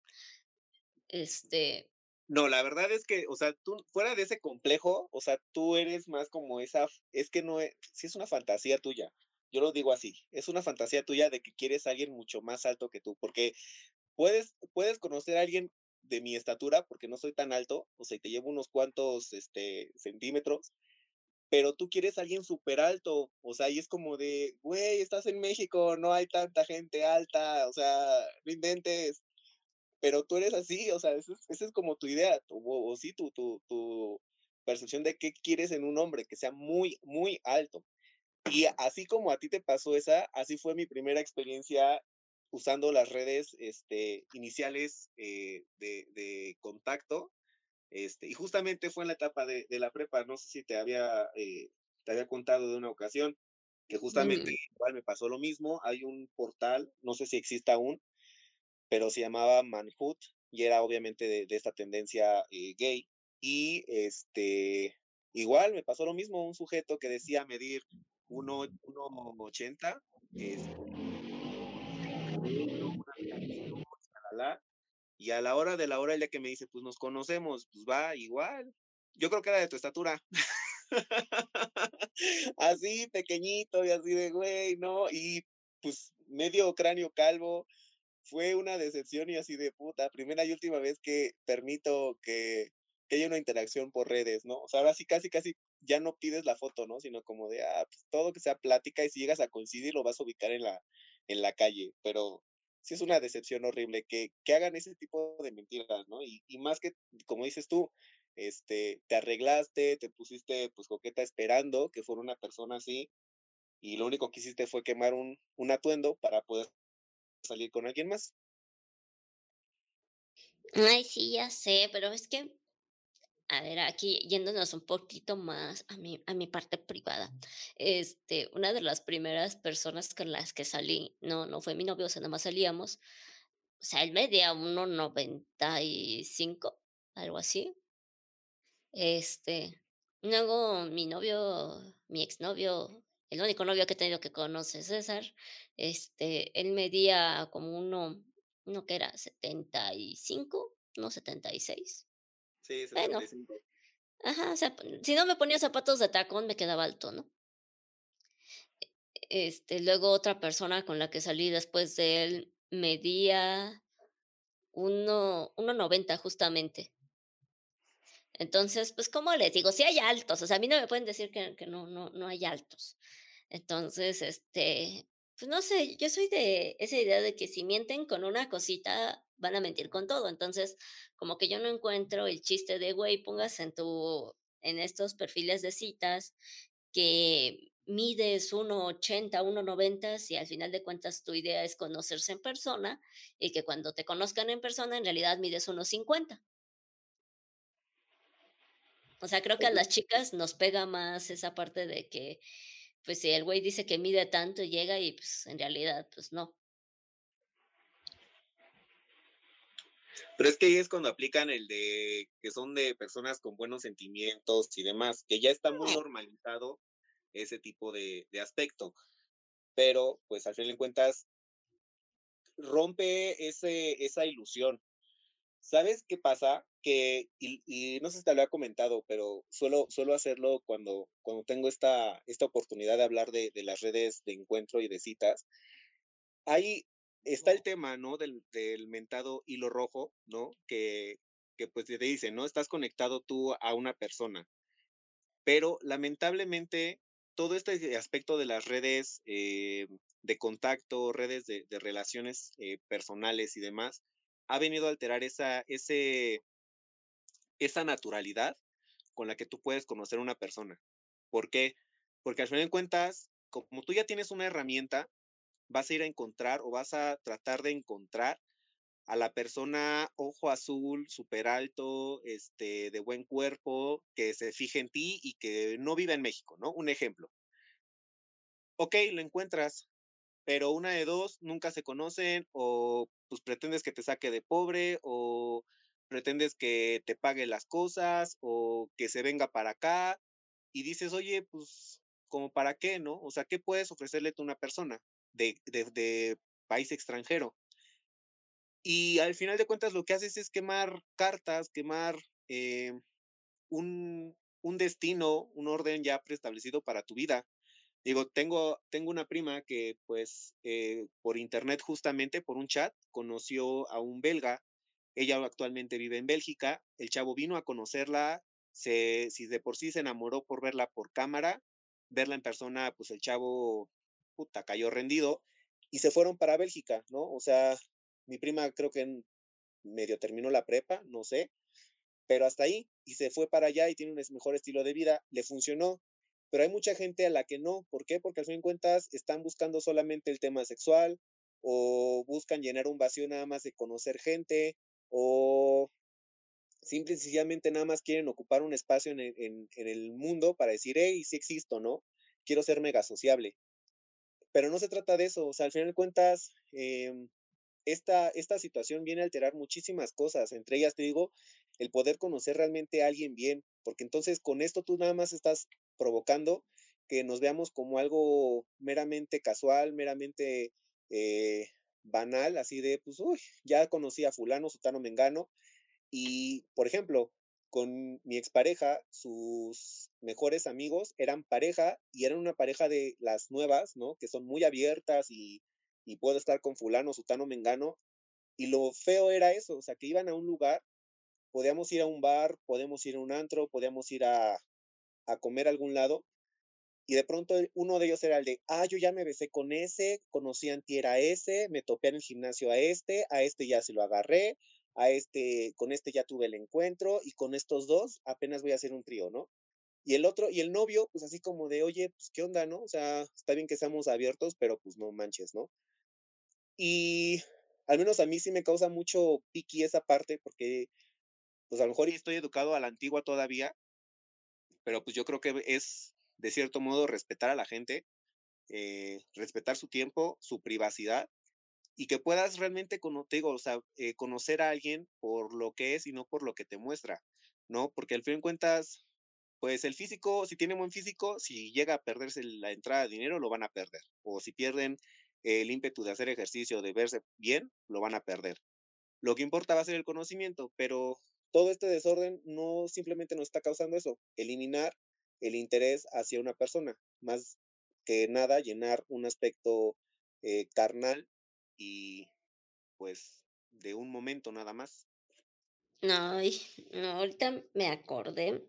Este. No, la verdad es que, o sea, tú, fuera de ese complejo, o sea, tú eres más como esa, es que no es, si es una fantasía tuya, yo lo digo así, es una fantasía tuya de que quieres alguien mucho más alto que tú, porque puedes, puedes conocer a alguien de mi estatura, porque no soy tan alto, o sea, te llevo unos cuantos este, centímetros, pero tú quieres a alguien súper alto, o sea, y es como de, güey, estás en México, no hay tanta gente alta, o sea, no inventes, pero tú eres así, o sea, esa es, como tu idea, o, o, sí, tu, tu, tu percepción de qué quieres en un hombre, que sea muy, muy alto. Y así como a ti te pasó esa, así fue mi primera experiencia usando las redes este, iniciales eh, de, contacto. Este, y justamente fue en la etapa de, la prepa, no sé si te había, eh, te había contado de una ocasión, que justamente mm. igual me pasó lo mismo. Hay un portal, no sé si existe aún, pero se llamaba Manhood y era obviamente de, esta tendencia eh, gay. Y este, igual me pasó lo mismo, un sujeto que decía medir 1,80 y a la hora de la hora, el día que me dice, pues nos conocemos, pues va igual. Yo creo que era de tu estatura. así, pequeñito y así de, güey, ¿no? Y pues medio cráneo calvo. Fue una decepción y así de puta. Primera y última vez que permito que, que haya una interacción por redes, ¿no? O sea, ahora sí casi, casi ya no pides la foto, ¿no? Sino como de, ah, pues todo que sea plática y si llegas a coincidir lo vas a ubicar en la, en la calle. Pero sí es una decepción horrible que, que hagan ese tipo de mentiras, ¿no? Y, y, más que, como dices tú, este, te arreglaste, te pusiste pues coqueta esperando que fuera una persona así y lo único que hiciste fue quemar un, un atuendo para poder salir con alguien más. Ay, sí, ya sé, pero es que a ver, aquí yéndonos un poquito más a mi, a mi parte privada. Este, una de las primeras personas con las que salí, no, no fue mi novio, o sea, nada más salíamos. O sea, él medía 1.95, algo así. Este, luego mi novio, mi exnovio, el único novio que he tenido que conoce, César, este, él medía como uno, uno que era 75, no 76. Sí, bueno. Ajá, o sea, si no me ponía zapatos de tacón me quedaba alto, ¿no? Este, luego otra persona con la que salí después de él medía uno, 1.90 justamente. Entonces, pues, ¿cómo les digo? Si hay altos, o sea, a mí no me pueden decir que, que no, no, no hay altos. Entonces, este, pues no sé, yo soy de esa idea de que si mienten con una cosita, van a mentir con todo. Entonces, como que yo no encuentro el chiste de, güey, pongas en tu, en estos perfiles de citas que mides 1,80, 1,90 si al final de cuentas tu idea es conocerse en persona y que cuando te conozcan en persona en realidad mides 1,50. O sea, creo que a las chicas nos pega más esa parte de que, pues, si el güey dice que mide tanto, llega y, pues, en realidad, pues, no. Pero es que ahí es cuando aplican el de que son de personas con buenos sentimientos y demás, que ya está muy normalizado ese tipo de, de aspecto. Pero, pues al fin de cuentas, rompe ese, esa ilusión. ¿Sabes qué pasa? Que, y, no sé si te lo había comentado, pero suelo, suelo hacerlo cuando, cuando tengo esta, esta oportunidad de hablar de, de las redes de encuentro y de citas. Ahí está el tema, ¿no? Del, del mentado hilo rojo, ¿no? Que, que pues te dice, ¿no? Estás conectado tú a una persona. Pero lamentablemente todo este aspecto de las redes eh, de contacto, redes de, relaciones eh, personales y demás, ha venido a alterar esa, ese, esa naturalidad con la que tú puedes conocer a una persona. ¿Por qué? Porque al final de cuentas, como tú ya tienes una herramienta, vas a ir a encontrar o vas a tratar de encontrar a la persona ojo azul, súper alto, este, de buen cuerpo, que se fije en ti y que no vive en México, ¿no? Un ejemplo. Ok, lo encuentras, pero una de dos, nunca se conocen o pues pretendes que te saque de pobre o pretendes que te pague las cosas o que se venga para acá y dices, oye, pues, como para qué, ¿no? O sea, ¿qué puedes ofrecerle a una persona de, de, país extranjero? Y al final de cuentas lo que haces es quemar cartas, quemar eh, un, un, destino, un orden ya preestablecido para tu vida. Digo, tengo, tengo una prima que pues eh, por internet justamente, por un chat, conoció a un belga. Ella actualmente vive en Bélgica. El chavo vino a conocerla, se, si de por sí se enamoró por verla por cámara, verla en persona, pues el chavo, puta, cayó rendido y se fueron para Bélgica, ¿no? O sea, mi prima creo que medio terminó la prepa, no sé, pero hasta ahí, y se fue para allá y tiene un mejor estilo de vida, le funcionó, pero hay mucha gente a la que no, ¿por qué? Porque al fin de cuentas están buscando solamente el tema sexual o buscan llenar un vacío nada más de conocer gente o simple y sencillamente nada más quieren ocupar un espacio en el, en el mundo para decir, hey, sí existo, ¿no? Quiero ser mega sociable. Pero no se trata de eso, o sea, al final de cuentas, eh, esta, esta situación viene a alterar muchísimas cosas, entre ellas te digo, el poder conocer realmente a alguien bien, porque entonces con esto tú nada más estás provocando que nos veamos como algo meramente casual, meramente eh, banal, así de, pues, uy, ya conocí a fulano, sutano, mengano, y, por ejemplo, con mi expareja, sus mejores amigos eran pareja y eran una pareja de las nuevas, ¿no? Que son muy abiertas y y puedo estar con fulano, sutano, mengano. Y lo feo era eso, o sea, que iban a un lugar, podíamos ir a un bar, podemos ir a un antro, podíamos ir a, a comer a algún lado, y de pronto uno de ellos era el de, ah, yo ya me besé con ese, conocí a ese, me topé en el gimnasio a este, a este ya se lo agarré, a este, con este ya tuve el encuentro, y con estos dos apenas voy a hacer un trío, ¿no? Y el otro, y el novio, pues así como de, oye, pues qué onda, ¿no? O sea, está bien que seamos abiertos, pero pues no manches, ¿no? Y al menos a mí sí me causa mucho piqui esa parte porque, pues a lo mejor estoy educado a la antigua todavía, pero pues yo creo que es de cierto modo respetar a la gente, eh, respetar su tiempo, su privacidad y que puedas realmente, digo, o sea, eh, conocer a alguien por lo que es y no por lo que te muestra, ¿no? Porque al fin de cuentas, pues el físico, si tiene buen físico, si llega a perderse la entrada de dinero, lo van a perder. O si pierden el ímpetu de hacer ejercicio, de verse bien, lo van a perder. Lo que importa va a ser el conocimiento, pero todo este desorden no simplemente nos está causando eso, eliminar el interés hacia una persona, más que nada llenar un aspecto eh, carnal y pues de un momento nada más. No, no, ahorita me acordé.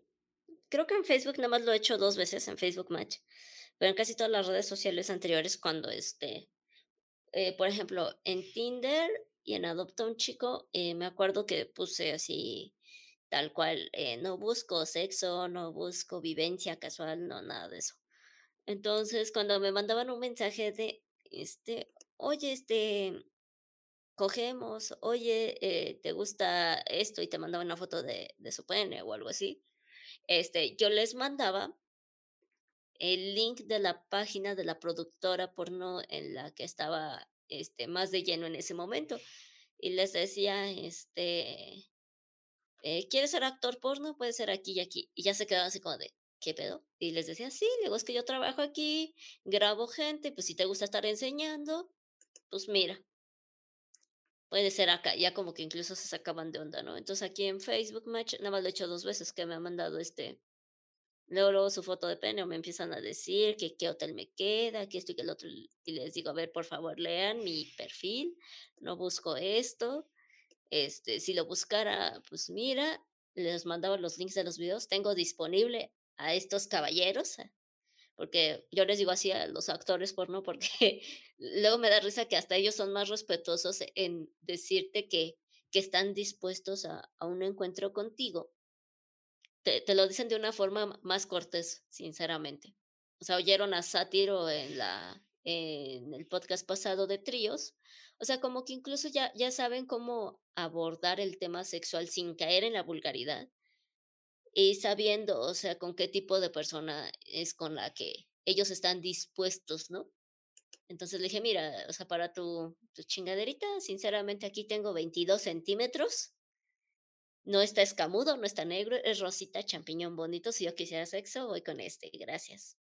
Creo que en Facebook nada más lo he hecho dos veces en Facebook Match, pero en casi todas las redes sociales anteriores cuando este eh, por ejemplo, en Tinder y en Adopta un Chico, eh, me acuerdo que puse así, tal cual, eh, no busco sexo, no busco vivencia casual, no, nada de eso. Entonces, cuando me mandaban un mensaje de, este, oye, este, cogemos, oye, ¿te gusta esto? Y te mandaban una foto de, de su pene o algo así. este, yo les mandaba el link de la página de la productora porno en la que estaba este, más de lleno en ese momento. Y les decía, este, eh, ¿quieres ser actor porno? Puede ser aquí y aquí. Y ya se quedaban así como de, ¿qué pedo? Y les decía, sí, digo, es que yo trabajo aquí, grabo gente, pues si te gusta estar enseñando, pues mira, puede ser acá, ya como que incluso se sacaban de onda, ¿no? Entonces aquí en Facebook Match, nada más lo he hecho dos veces que me ha mandado este, luego, luego su foto de pene o me empiezan a decir que qué hotel me queda, que esto y que el otro, y les digo, a ver, por favor, lean mi perfil, no busco esto, este, si lo buscara, pues mira, les mandaba los links de los videos, tengo disponible a estos caballeros, porque yo les digo así a los actores porno, porque luego me da risa que hasta ellos son más respetuosos en decirte que, que están dispuestos a, a un encuentro contigo. Te, te, lo dicen de una forma más cortés, sinceramente. O sea, oyeron a Sátiro en, la, en el podcast pasado de tríos. O sea, como que incluso ya, ya saben cómo abordar el tema sexual sin caer en la vulgaridad y sabiendo, o sea, con qué tipo de persona es con la que ellos están dispuestos, ¿no? Entonces le dije, mira, o sea, para tu, tu chingaderita, sinceramente aquí tengo 22 centímetros. No está escamudo, no está negro, es rosita, champiñón bonito. Si yo quisiera sexo, voy con este, gracias.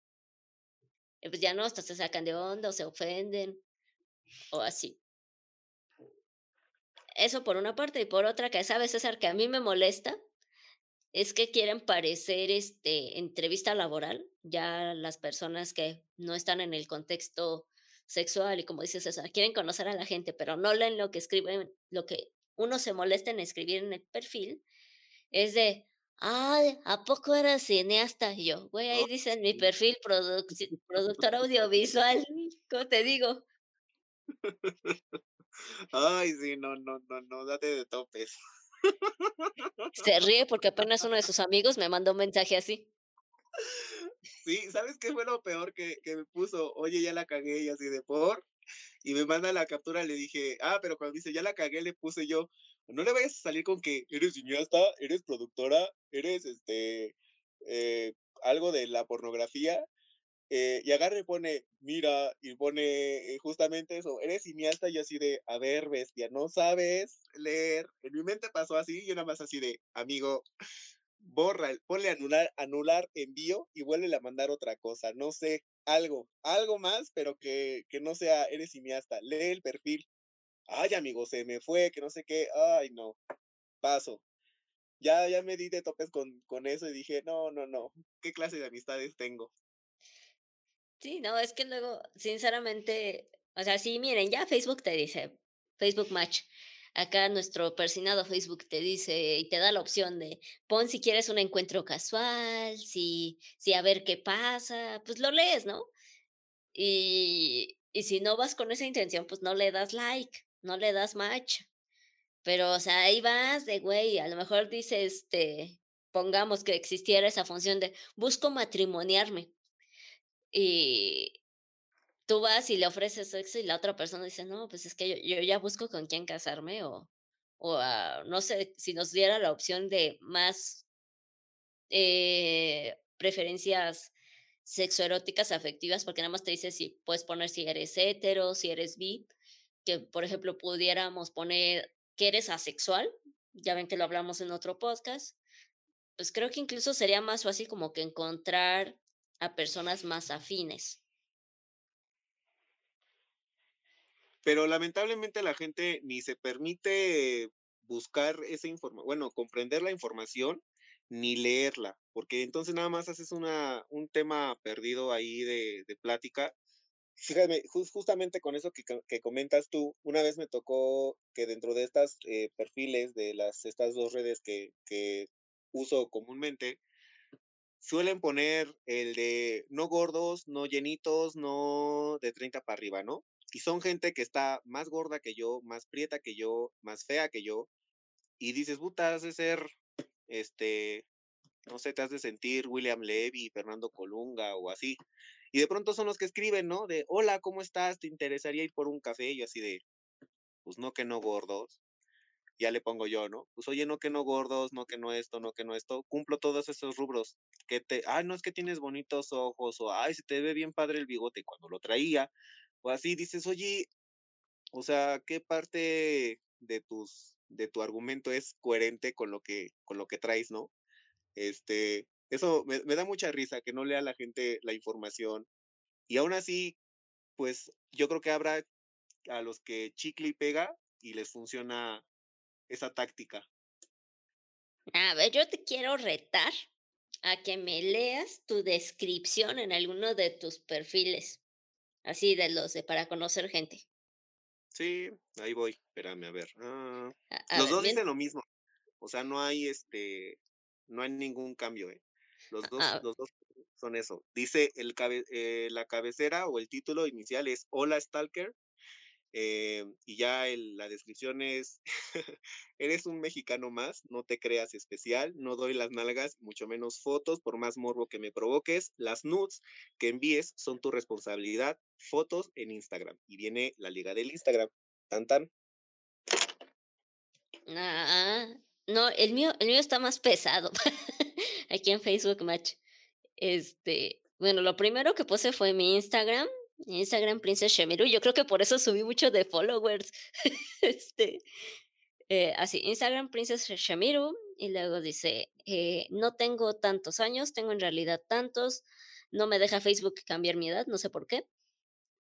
Y pues ya no, hasta se sacan de onda o se ofenden o así. Eso por una parte y por otra, que sabes, César, que a mí me molesta es que quieren parecer este, entrevista laboral, ya las personas que no están en el contexto sexual y como dices César, quieren conocer a la gente, pero no leen lo que escriben, lo que uno se molesta en escribir en el perfil, es de, ay, ¿a poco eres cineasta? Y yo, güey, ahí dicen mi perfil, productor audiovisual, ¿cómo te digo? Ay, sí, no, no, no, no, date de topes. Se ríe porque apenas uno de sus amigos me mandó un mensaje así. Sí, ¿sabes qué fue lo peor que, que me puso? Oye, ya la cagué y así de por. Y me manda la captura, le dije, ah, pero cuando dice, ya la cagué, le puse yo, no le vayas a salir con que eres cineasta, eres productora, eres este, eh, algo de la pornografía. Eh, y agarre y pone, mira, y pone eh, justamente eso, eres cineasta y así de, a ver, bestia, no sabes leer. En mi mente pasó así, yo nada más así de, amigo, borra, ponle anular, anular envío y vuelve a mandar otra cosa, no sé, algo, algo más, pero que, que no sea, eres cineasta, lee el perfil. Ay, amigo, se me fue, que no sé qué, ay, no, paso. Ya, ya me di de topes con, con eso y dije, no, no, no, ¿qué clase de amistades tengo? Sí, no, es que luego, sinceramente, o sea, sí, miren, ya Facebook te dice, Facebook Match. Acá nuestro persinado Facebook te dice y te da la opción de pon si quieres un encuentro casual, si, si a ver qué pasa, pues lo lees, ¿no? Y, y si no vas con esa intención, pues no le das like, no le das match. Pero, o sea, ahí vas de güey, a lo mejor dice, este, pongamos que existiera esa función de busco matrimoniarme y tú vas y le ofreces sexo y la otra persona dice, no, pues es que yo, yo ya busco con quién casarme o, o uh, no sé, si nos diera la opción de más eh, preferencias sexoeróticas afectivas, porque nada más te dice si puedes poner si eres hetero, si eres bi, que por ejemplo pudiéramos poner que eres asexual, ya ven que lo hablamos en otro podcast, pues creo que incluso sería más fácil como que encontrar a personas más afines. Pero lamentablemente la gente ni se permite buscar esa información, bueno, comprender la información ni leerla, porque entonces nada más haces una, un tema perdido ahí de, de plática. Fíjame, justamente con eso que, que, comentas tú, una vez me tocó que dentro de estas eh, perfiles de las, estas dos redes que, que uso comúnmente, suelen poner el de no gordos, no llenitos, no de 30 para arriba, ¿no? Y son gente que está más gorda que yo, más prieta que yo, más fea que yo. Y dices, puta, has de ser, este, no sé, te has de sentir William Levy, Fernando Colunga o así. Y de pronto son los que escriben, ¿no? De, hola, ¿cómo estás? ¿Te interesaría ir por un café? Y yo así de, pues no que no gordos. ya le pongo yo, ¿no? Pues oye, no que no gordos, no que no esto, no que no esto, cumplo todos esos rubros. Que te, ay, no es que tienes bonitos ojos, o ay, se te ve bien padre el bigote cuando lo traía, o así dices, oye, o sea, ¿qué parte de tus, de tu argumento es coherente con lo que, con lo que traes, ¿no? Este, eso me, me da mucha risa que no lea la gente la información. Y aún así, pues yo creo que habrá a los que chicle y pega y les funciona esa táctica. A ver, yo te quiero retar a que me leas tu descripción en alguno de tus perfiles, así de los de para conocer gente. Sí, ahí voy, espérame, a ver. Ah, los dos dicen lo mismo, o sea, no hay este, no hay ningún cambio, ¿eh? Los dos, los dos son eso. Dice el eh, la cabecera o el título inicial es Hola Stalker eh, y ya la descripción es, eres un mexicano más, no te creas especial, no doy las nalgas, mucho menos fotos, por más morbo que me provoques, las nudes que envíes son tu responsabilidad, fotos en Instagram. Y viene la liga del Instagram. Tan tan. Ah, no, el mío, el mío está más pesado. Aquí en Facebook Match. Este, bueno, lo primero que puse fue mi Instagram Instagram Princess Shemiru. Yo creo que por eso subí mucho de followers. este, eh, así, Instagram Princess Shemiru. Y luego dice, eh, no tengo tantos años, tengo en realidad tantos. No me deja Facebook cambiar mi edad, no sé por qué.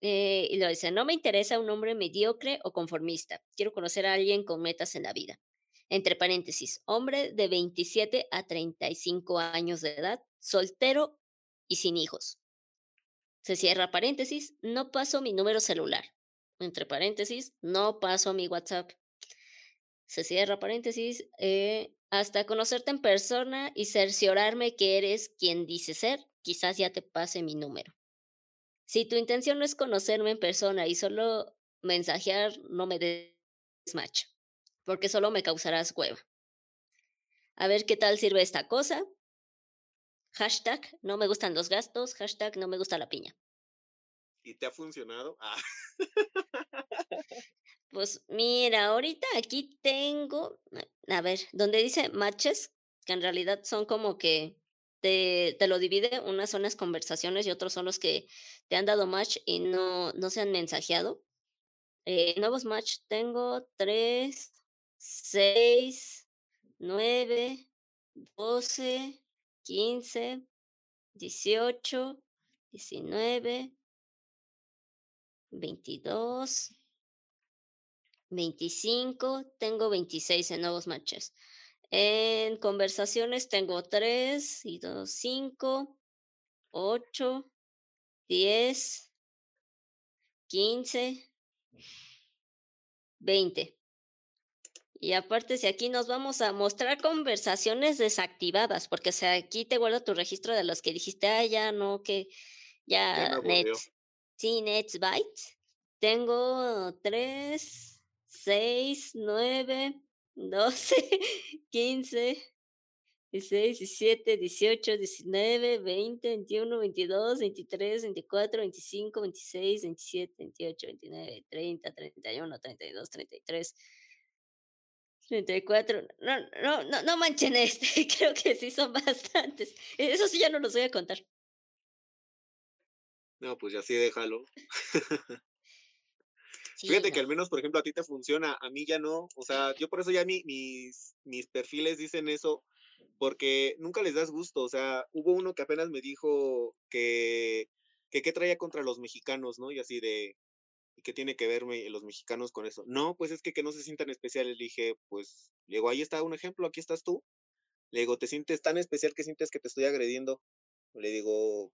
Eh, y lo dice, no me interesa un hombre mediocre o conformista. Quiero conocer a alguien con metas en la vida. Entre paréntesis, hombre de 27 a 35 años de edad, soltero y sin hijos. Se cierra paréntesis, no paso mi número celular. Entre paréntesis, no paso mi WhatsApp. Se cierra paréntesis, eh, hasta conocerte en persona y cerciorarme que eres quien dice ser, quizás ya te pase mi número. Si tu intención no es conocerme en persona y solo mensajear, no me des match, porque solo me causarás hueva. A ver qué tal sirve esta cosa. Hashtag no me gustan los gastos. Hashtag no me gusta la piña. ¿Y te ha funcionado? Ah. Pues mira, ahorita aquí tengo, a ver, donde dice matches, que en realidad son como que te, te lo divide, unas son las conversaciones y otros son los que te han dado match y no, no se han mensajeado. Eh, nuevos match tengo 3, 6, 9, 12, 15, 18, 19, 22, 25, tengo 26 en nuevos matches. En conversaciones tengo 3 y 2, 5, 8, 10, 15, 20. Y aparte, si aquí nos vamos a mostrar conversaciones desactivadas, porque sea, aquí te guarda tu registro de los que dijiste, ah, ya no, que ya, Nets, sí, Nets Bytes. Tengo 3, 6, 9, 12, 15, 16, 17, 18, 19, 20, 21, 22, 23, 24, 25, 26, 27, 28, 29, 30, 31, 32, 33. 34. No, no, no, no manchen este. Creo que sí son bastantes. Eso sí ya no los voy a contar. No, pues ya sí déjalo. Fíjate que al menos, por ejemplo, a ti te funciona, a mí ya no. O sea, yo por eso ya mi, mis, mis perfiles dicen eso, porque nunca les das gusto. O sea, hubo uno que apenas me dijo que, que qué traía contra los mexicanos, ¿no? Y así de, ¿Y qué tiene que ver los mexicanos con eso? No, pues es que, que no se sientan especiales. Le dije, pues, le digo, ahí está un ejemplo, aquí estás tú. Le digo, ¿te sientes tan especial que sientes que te estoy agrediendo? Le digo,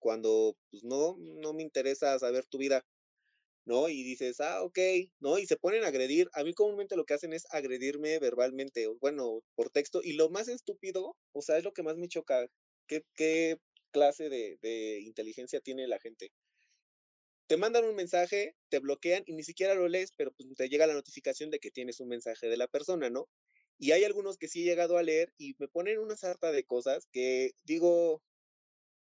cuando, pues no, no me interesa saber tu vida, ¿no? Y dices, ah, ok, ¿no? Y se ponen a agredir. A mí comúnmente lo que hacen es agredirme verbalmente, bueno, por texto. Y lo más estúpido, o sea, es lo que más me choca. ¿Qué, qué clase de, de inteligencia tiene la gente? Te mandan un mensaje, te bloquean y ni siquiera lo lees, pero pues te llega la notificación de que tienes un mensaje de la persona, ¿no? Y hay algunos que sí he llegado a leer y me ponen una sarta de cosas que digo,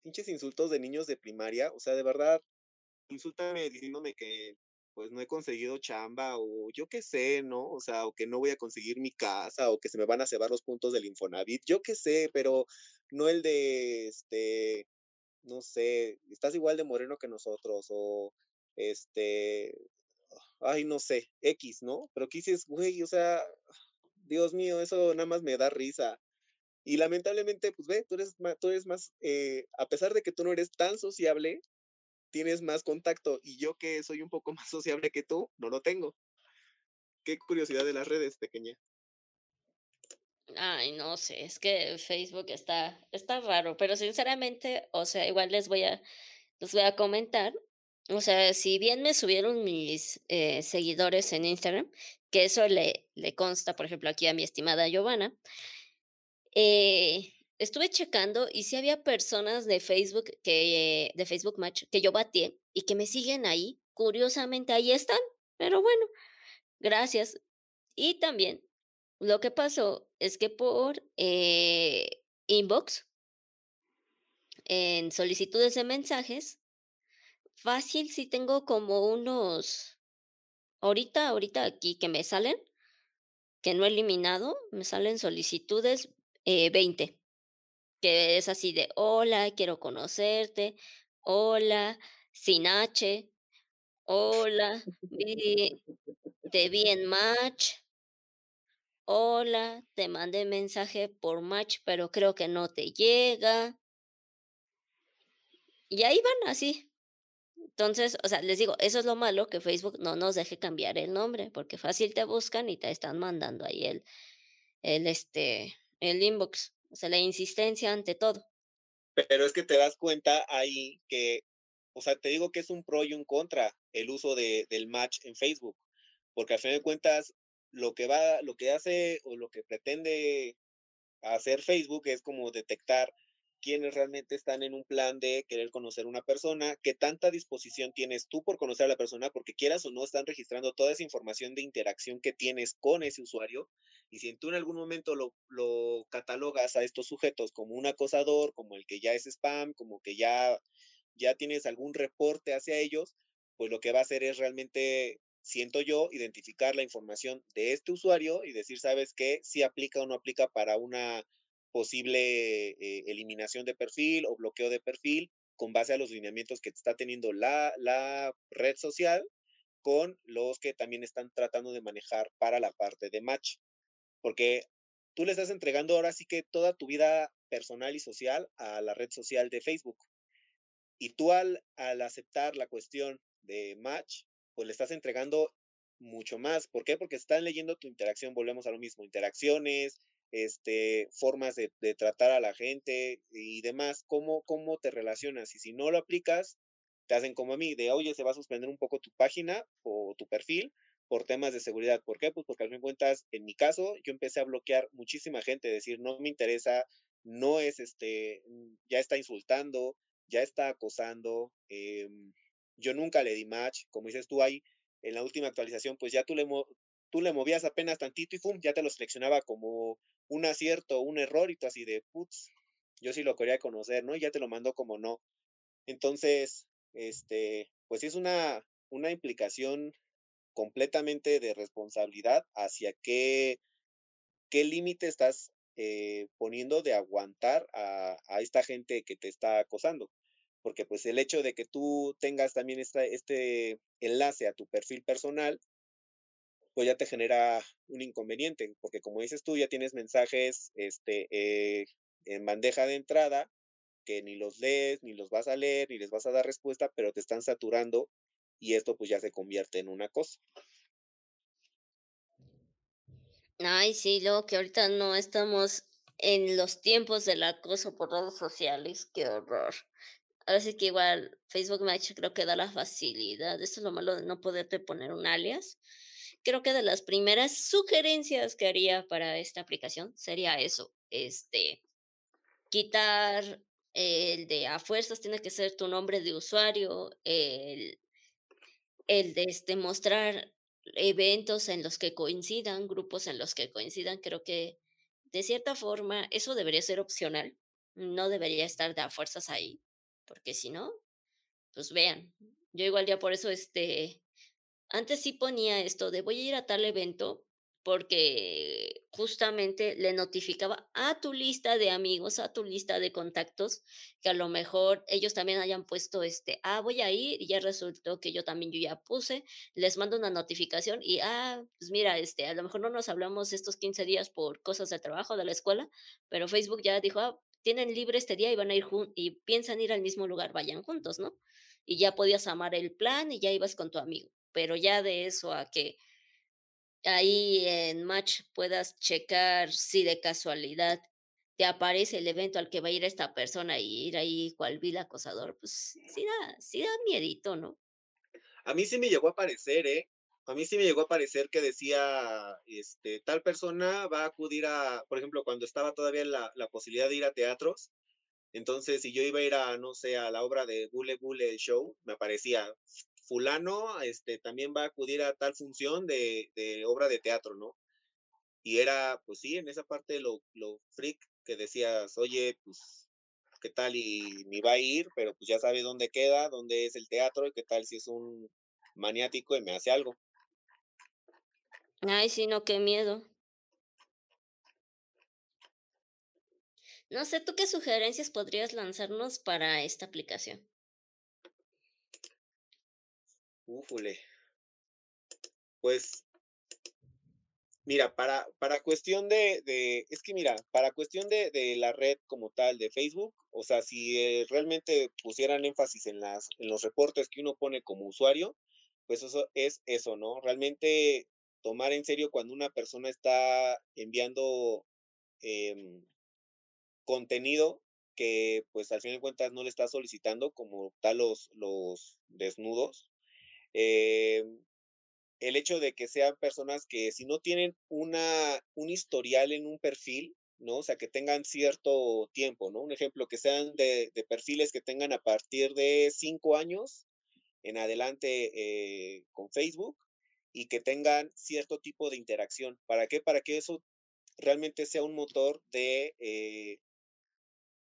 pinches insultos de niños de primaria, o sea, de verdad, insúltame diciéndome que pues no he conseguido chamba o yo qué sé, ¿no? O sea, o que no voy a conseguir mi casa o que se me van a cebar los puntos del Infonavit, yo qué sé, pero no el de, este, no sé, estás igual de moreno que nosotros o, este, ay, no sé, X, ¿no? Pero que dices, güey, o sea, Dios mío, eso nada más me da risa. Y lamentablemente, pues ve, tú eres más, tú eres más eh, a pesar de que tú no eres tan sociable, tienes más contacto y yo que soy un poco más sociable que tú, no lo tengo. Qué curiosidad de las redes, pequeña. Ay, no sé, es que Facebook está, está raro, pero sinceramente, o sea, igual les voy a, les voy a comentar. O sea, si bien me subieron mis eh, seguidores en Instagram, que eso le, le consta, por ejemplo, aquí a mi estimada Giovanna, eh, estuve checando y si había personas de Facebook que de Facebook Match que yo batí y que me siguen ahí. Curiosamente ahí están, pero bueno, gracias. Y también lo que pasó es que por eh, inbox, en solicitudes de mensajes, fácil si tengo como unos, ahorita, ahorita aquí que me salen, que no he eliminado, me salen solicitudes eh, 20 que es así de, hola, quiero conocerte, hola, sin H, hola, te vi en Match, hola, te mandé mensaje por Match, pero creo que no te llega. Y ahí van así. Entonces, o sea, les digo, eso es lo malo que Facebook no nos deje cambiar el nombre, porque fácil te buscan y te están mandando ahí el, el, este, el inbox. O sea, la insistencia ante todo. Pero es que te das cuenta ahí que, o sea, te digo que es un pro y un contra el uso de, del match en Facebook, porque al fin de cuentas lo que va, lo que hace o lo que pretende hacer Facebook es como detectar quienes realmente están en un plan de querer conocer a una persona, qué tanta disposición tienes tú por conocer a la persona, porque quieras o no están registrando toda esa información de interacción que tienes con ese usuario. Y si tú en algún momento lo, lo catalogas a estos sujetos como un acosador, como el que ya es spam, como que ya, ya tienes algún reporte hacia ellos, pues lo que va a hacer es realmente siento yo, identificar la información de este usuario y decir, ¿sabes qué? Si aplica o no aplica para una posible eh, eliminación de perfil o bloqueo de perfil con base a los lineamientos que está teniendo la, la red social con los que también están tratando de manejar para la parte de match. Porque tú le estás entregando ahora sí que toda tu vida personal y social a la red social de Facebook. Y tú al, al aceptar la cuestión de match, pues le estás entregando mucho más. ¿Por qué? Porque están leyendo tu interacción, volvemos a lo mismo, interacciones, este, formas de, tratar a la gente y demás, cómo, cómo te relacionas. Y si no lo aplicas, te hacen como a mí, de oye, se va a suspender un poco tu página o tu perfil por temas de seguridad. ¿Por qué? Pues porque al fin de cuentas, en mi caso, yo empecé a bloquear muchísima gente, decir, no me interesa, no es este, ya está insultando, ya está acosando, em, yo nunca le di match, como dices tú ahí, en la última actualización, pues ya tú le, tú le movías apenas tantito y ¡fum! ya te lo seleccionaba como un acierto, un error y tú así de, putz, yo sí lo quería conocer, ¿no? Y ya te lo mandó como no. Entonces, este, pues es una, una implicación completamente de responsabilidad hacia qué, qué límite estás eh, poniendo de aguantar a, a, esta gente que te está acosando. Porque pues el hecho de que tú tengas también esta, este enlace a tu perfil personal, pues ya te genera un inconveniente, porque como dices tú, ya tienes mensajes este, eh, en bandeja de entrada que ni los lees, ni los vas a leer, ni les vas a dar respuesta, pero te están saturando y esto pues ya se convierte en una cosa. Ay, sí, luego que ahorita no estamos en los tiempos del acoso por redes sociales, qué horror. Ahora sí que igual Facebook Match creo que da la facilidad, eso es lo malo de no poderte poner un alias, creo que de las primeras sugerencias que haría para esta aplicación sería eso, este, quitar el de a fuerzas tiene que ser tu nombre de usuario, el, el de este, mostrar eventos en los que coincidan, grupos en los que coincidan, creo que de cierta forma eso debería ser opcional, no debería estar de a fuerzas ahí, porque si no, pues vean, yo igual ya por eso este Antes sí ponía esto de voy a ir a tal evento, porque justamente le notificaba a tu lista de amigos, a tu lista de contactos, que a lo mejor ellos también hayan puesto este, ah, voy a ir, y ya resultó que yo también yo ya puse, les mando una notificación y, ah, pues mira, este, a lo mejor no nos hablamos estos 15 días por cosas de trabajo de la escuela, pero Facebook ya dijo, ah, tienen libre este día y van a ir y piensan ir al mismo lugar, vayan juntos, ¿no? Y ya podías amar el plan y ya ibas con tu amigo, pero ya de eso a que ahí en Match puedas checar si de casualidad te aparece el evento al que va a ir esta persona y ir ahí cual vil acosador, pues sí da sí da miedito, ¿no? A mí sí me llegó a aparecer, ¿eh? A mí sí me llegó a aparecer que decía, este, tal persona va a acudir a, por ejemplo, cuando estaba todavía la, la posibilidad de ir a teatros, entonces si yo iba a ir a, no sé, a la obra de Bule Bule Show, me aparecía fulano este, también va a acudir a tal función de, de obra de teatro, ¿no? Y era, pues sí, en esa parte lo, lo freak que decías, oye, pues, ¿qué tal? Y ni va a ir, pero pues ya sabe dónde queda, dónde es el teatro, y qué tal si es un maniático y me hace algo. Ay, sí, no, qué miedo. No sé, ¿tú qué sugerencias podrías lanzarnos para esta aplicación? Újule. Pues, mira, para, para cuestión de, de, es que mira, para cuestión de, de la red como tal de Facebook, o sea, si eh, realmente pusieran énfasis en las, en los reportes que uno pone como usuario, pues eso es eso, ¿no? Realmente tomar en serio cuando una persona está enviando em, contenido que pues al fin de cuentas no le está solicitando como tal los, los desnudos, eh, el hecho de que sean personas que si no tienen una, un historial en un perfil, ¿no? O sea, que tengan cierto tiempo, ¿no? Un ejemplo, que sean de, de perfiles que tengan a partir de cinco años en adelante eh, con Facebook y que tengan cierto tipo de interacción. ¿Para qué? Para que eso realmente sea un motor de, eh,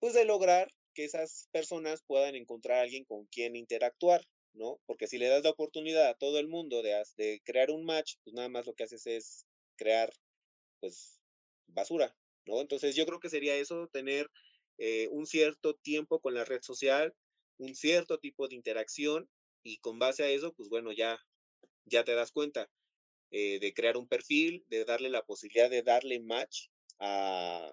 pues de lograr que esas personas puedan encontrar a alguien con quien interactuar. ¿no? Porque si le das la oportunidad a todo el mundo de, de crear un match, pues nada más lo que haces es crear, pues, basura, ¿no? Entonces yo creo que sería eso, tener eh, un cierto tiempo con la red social, un cierto tipo de interacción y con base a eso, pues bueno, ya, ya te das cuenta eh, de crear un perfil, de darle la posibilidad de darle match a,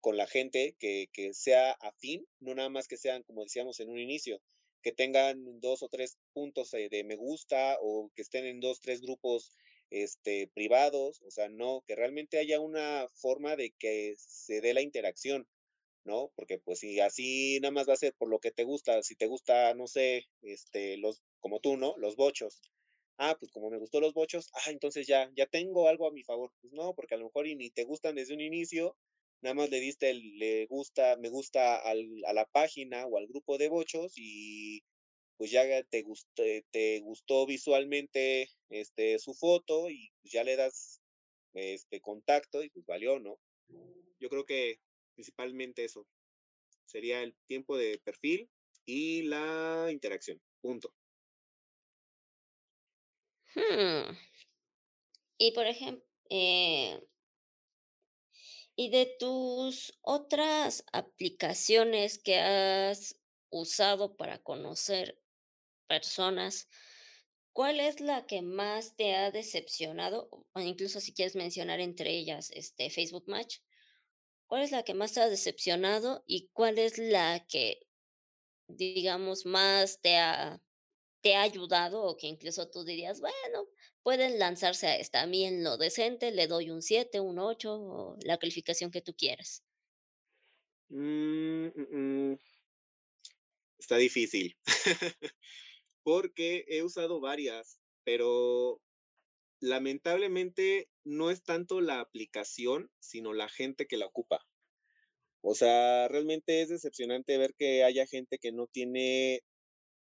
con la gente que, que sea afín, no nada más que sean, como decíamos en un inicio, que tengan dos o tres puntos de me gusta o que estén en dos, tres grupos este, privados, o sea, no, que realmente haya una forma de que se dé la interacción, ¿no? Porque pues si así nada más va a ser por lo que te gusta, si te gusta, no sé, este, los, como tú, ¿no? Los bochos. Ah, pues como me gustó los bochos, ah, entonces ya, ya tengo algo a mi favor. Pues no, porque a lo mejor y ni te gustan desde un inicio, nada más le diste el le gusta, me gusta al, a la página o al grupo de bochos y pues ya te gustó, te gustó visualmente este, su foto y pues ya le das este contacto y pues valió, ¿no? Yo creo que principalmente eso sería el tiempo de perfil y la interacción. Punto. Hmm. Y por ejemplo, eh, y de tus otras aplicaciones que has usado para conocer personas, ¿cuál es la que más te ha decepcionado? O incluso si quieres mencionar entre ellas, este, Facebook Match. ¿Cuál es la que más te ha decepcionado y cuál es la que, digamos, más te ha te ha ayudado o que incluso tú dirías, bueno, pueden lanzarse a esta. A mí en lo decente le doy un 7, un 8 o la calificación que tú quieras. Mm, mm, mm. Está difícil. Porque he usado varias, pero lamentablemente no es tanto la aplicación, sino la gente que la ocupa. O sea, realmente es decepcionante ver que haya gente que no tiene,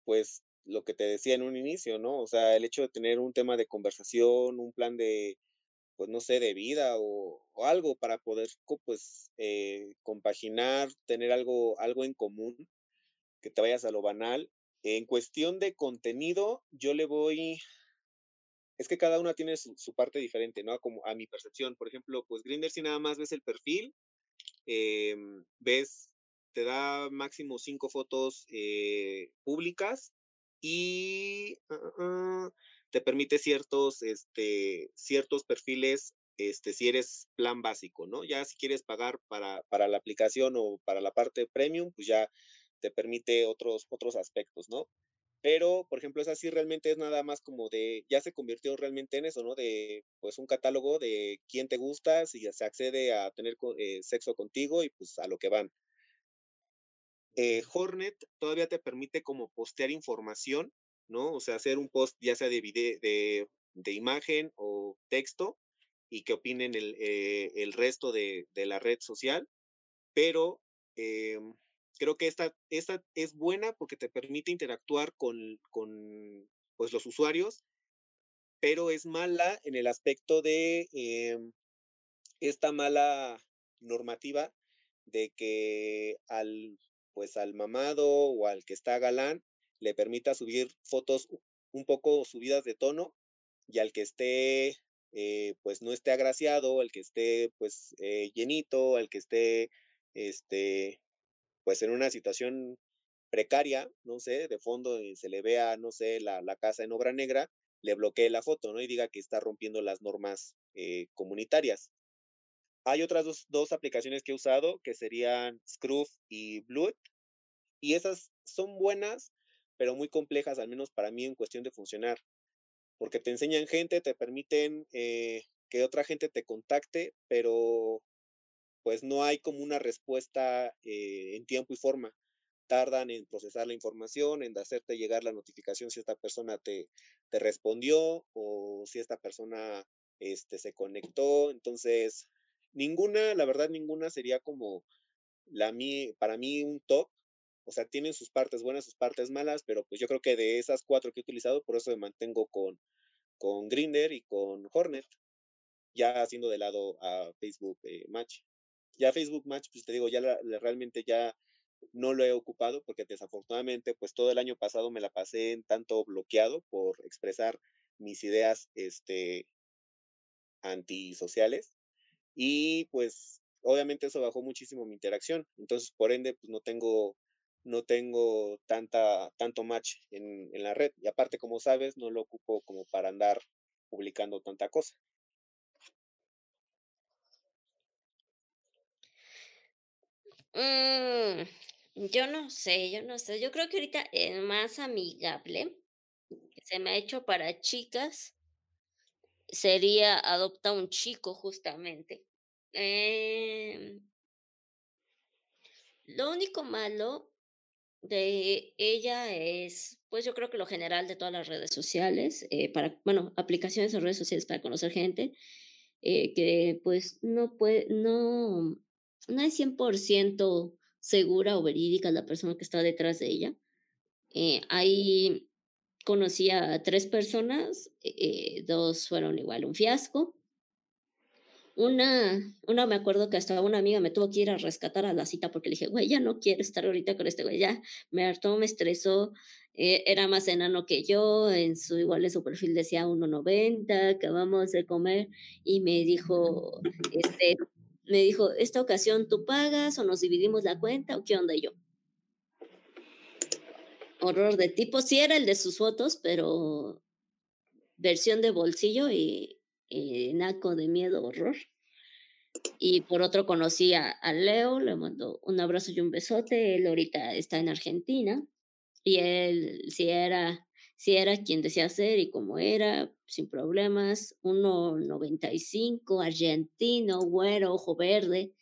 pues, lo que te decía en un inicio, ¿no? O sea, el hecho de tener un tema de conversación, un plan de, pues no sé, de vida o, algo para poder, pues, eh, compaginar, tener algo, algo en común, que te vayas a lo banal. En cuestión de contenido, yo le voy es que cada una tiene su, parte diferente, ¿no? Como a mi percepción. Por ejemplo, pues Grinder si nada más ves el perfil, em, ves, te da máximo cinco fotos eh, públicas y ah, ah, ah, te permite ciertos, este, ciertos perfiles este, si eres plan básico, ¿no? Ya si quieres pagar para, para la aplicación o para la parte premium, pues ya te permite otros, otros aspectos, ¿no? Pero, por ejemplo, es así, realmente es nada más como de, ya se convirtió realmente en eso, ¿no? De, pues, un catálogo de quién te gusta, si se accede a tener eh, sexo contigo y pues a lo que van. Eh, Hornet todavía te permite como postear información, ¿no? O sea, hacer un post ya sea de, video, de, de imagen o texto y que opinen el, eh, el resto de, de, la red social, pero em, creo que esta, esta es buena porque te permite interactuar con, con pues, los usuarios, pero es mala en el aspecto de em, esta mala normativa de que al pues al mamado o al que está galán le permita subir fotos un poco subidas de tono y al que esté eh, pues no esté agraciado, el que esté pues eh, llenito, el que esté este pues en una situación precaria, no sé, de fondo se le vea, no sé, la, casa en obra negra, le bloquee la foto, ¿no? Y diga que está rompiendo las normas eh, comunitarias. Hay otras dos, dos, aplicaciones que he usado, que serían Scruff y Blood, y esas son buenas, pero muy complejas, al menos para mí, en cuestión de funcionar, porque te enseñan gente, te permiten eh, que otra gente te contacte, pero pues no hay como una respuesta eh, en tiempo y forma. Tardan en procesar la información, en hacerte llegar la notificación si esta persona te, te respondió o si esta persona este, se conectó. Entonces, ninguna, la verdad, ninguna sería como la para mí un top. O sea, tienen sus partes buenas, sus partes malas, pero pues yo creo que de esas cuatro que he utilizado, por eso me mantengo con, con Grinder y con Hornet, ya haciendo de lado a Facebook eh, Match. Ya Facebook Match, pues te digo, ya realmente ya no lo he ocupado porque desafortunadamente pues todo el año pasado me la pasé en tanto bloqueado por expresar mis ideas este antisociales y pues obviamente eso bajó muchísimo mi interacción entonces por ende pues no tengo no tengo tanta tanto match en, en la red y aparte como sabes no lo ocupo como para andar publicando tanta cosa Mm, yo no sé, yo no sé. Yo creo que ahorita el más amigable que se me ha hecho para chicas sería Adopta un chico, justamente. Em lo único malo de ella es, pues yo creo que lo general de todas las redes sociales, eh, para, bueno, aplicaciones de redes sociales para conocer gente, eh, que pues no puede, no, no es 100% segura o verídica la persona que está detrás de ella. Eh, ahí conocí a tres personas, eh, dos fueron igual un fiasco. Una, una me acuerdo que hasta una amiga me tuvo que ir a rescatar a la cita porque le dije, güey, ya no quiero estar ahorita con este güey, ya me hartó, me estresó, eh, era más enano que yo, en su, igual en su perfil decía 1.90, acabamos de comer y me dijo, este, me dijo, esta ocasión tú pagas o nos dividimos la cuenta o qué onda yo. Horror de tipo, sí era el de sus fotos, pero versión de bolsillo y, naco de miedo, horror. Y por otro conocí a, Leo, le mando un abrazo y un besote. Él ahorita está en Argentina y él sí era si era quien decía ser y cómo era, sin problemas, 1,95, argentino, güero, ojo verde,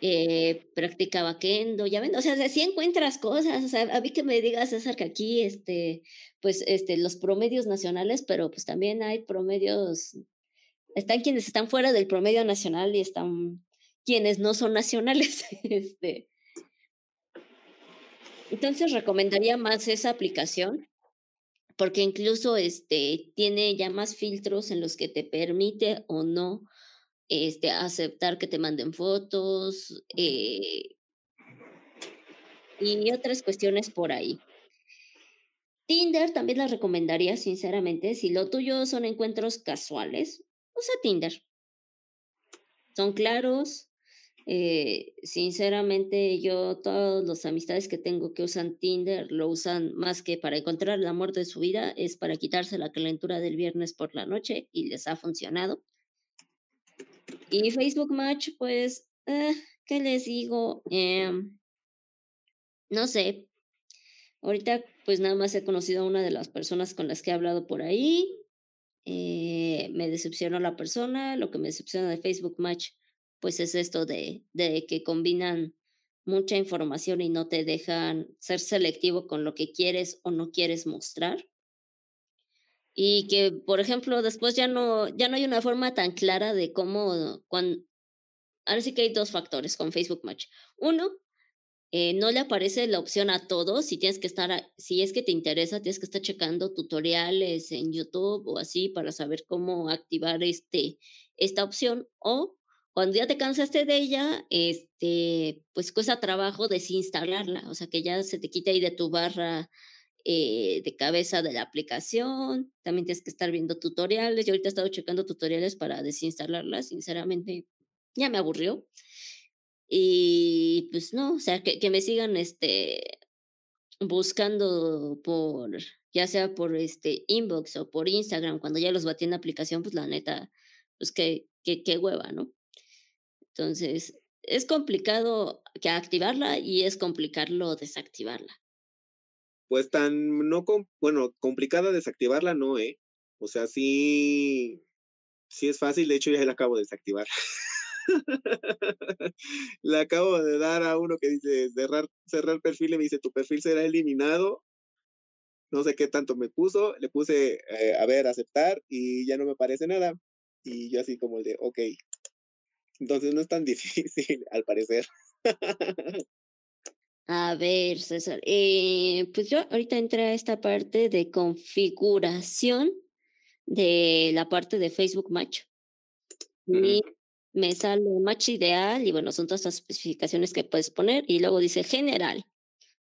eh, practicaba kendo, ya ven, o sea, si encuentras cosas, o sea, a mí que me digas, César, que aquí, este, pues, este, los promedios nacionales, pero pues también hay promedios, están quienes están fuera del promedio nacional y están quienes no son nacionales, este, entonces recomendaría más esa aplicación, porque incluso este, tiene ya más filtros en los que te permite o no este, aceptar que te manden fotos eh y otras cuestiones por ahí. Tinder también la recomendaría, sinceramente. Si lo tuyo son encuentros casuales, usa Tinder. Son claros. Eh, sinceramente, yo, todas las amistades que tengo que usan Tinder, lo usan más que para encontrar el amor de su vida, es para quitarse la calentura del viernes por la noche y les ha funcionado. Y Facebook Match, pues, eh, ¿qué les digo? Em, no sé. Ahorita, pues nada más he conocido a una de las personas con las que he hablado por ahí. Eh, me decepcionó la persona. Lo que me decepciona de Facebook Match, pues es esto de, de que combinan mucha información y no te dejan ser selectivo con lo que quieres o no quieres mostrar. Y que, por ejemplo, después ya no, ya no hay una forma tan clara de cómo, cuando, ahora sí que hay dos factores con Facebook Match. Uno, eh, no le aparece la opción a todos. Si tienes que estar, si es que te interesa, tienes que estar checando tutoriales en YouTube o así para saber cómo activar este, esta opción. O cuando ya te cansaste de ella, este, pues cuesta trabajo desinstalarla. O sea, que ya se te quite ahí de tu barra eh, de cabeza de la aplicación. También tienes que estar viendo tutoriales. Yo ahorita he estado checando tutoriales para desinstalarla. Sinceramente, ya me aburrió. Y pues no, o sea, que, que me sigan este, buscando por, ya sea por este inbox o por Instagram, cuando ya los batí en la aplicación, pues la neta, pues qué, qué, qué hueva, ¿no? Entonces, es complicado que activarla y es complicado desactivarla. Pues tan, no, bueno, complicada desactivarla, no, ¿eh? O sea, sí, sí es fácil, de hecho ya la acabo de desactivar. Le acabo de dar a uno que dice cerrar, cerrar perfil y me dice tu perfil será eliminado. No sé qué tanto me puso, le puse eh, a ver, aceptar y ya no me parece nada. Y yo así como de, ok. Entonces no es tan difícil, al parecer. A ver, César, eh, pues yo ahorita entré a esta parte de configuración de la parte de Facebook Match me sale match ideal y bueno, son todas las especificaciones que puedes poner y luego dice general.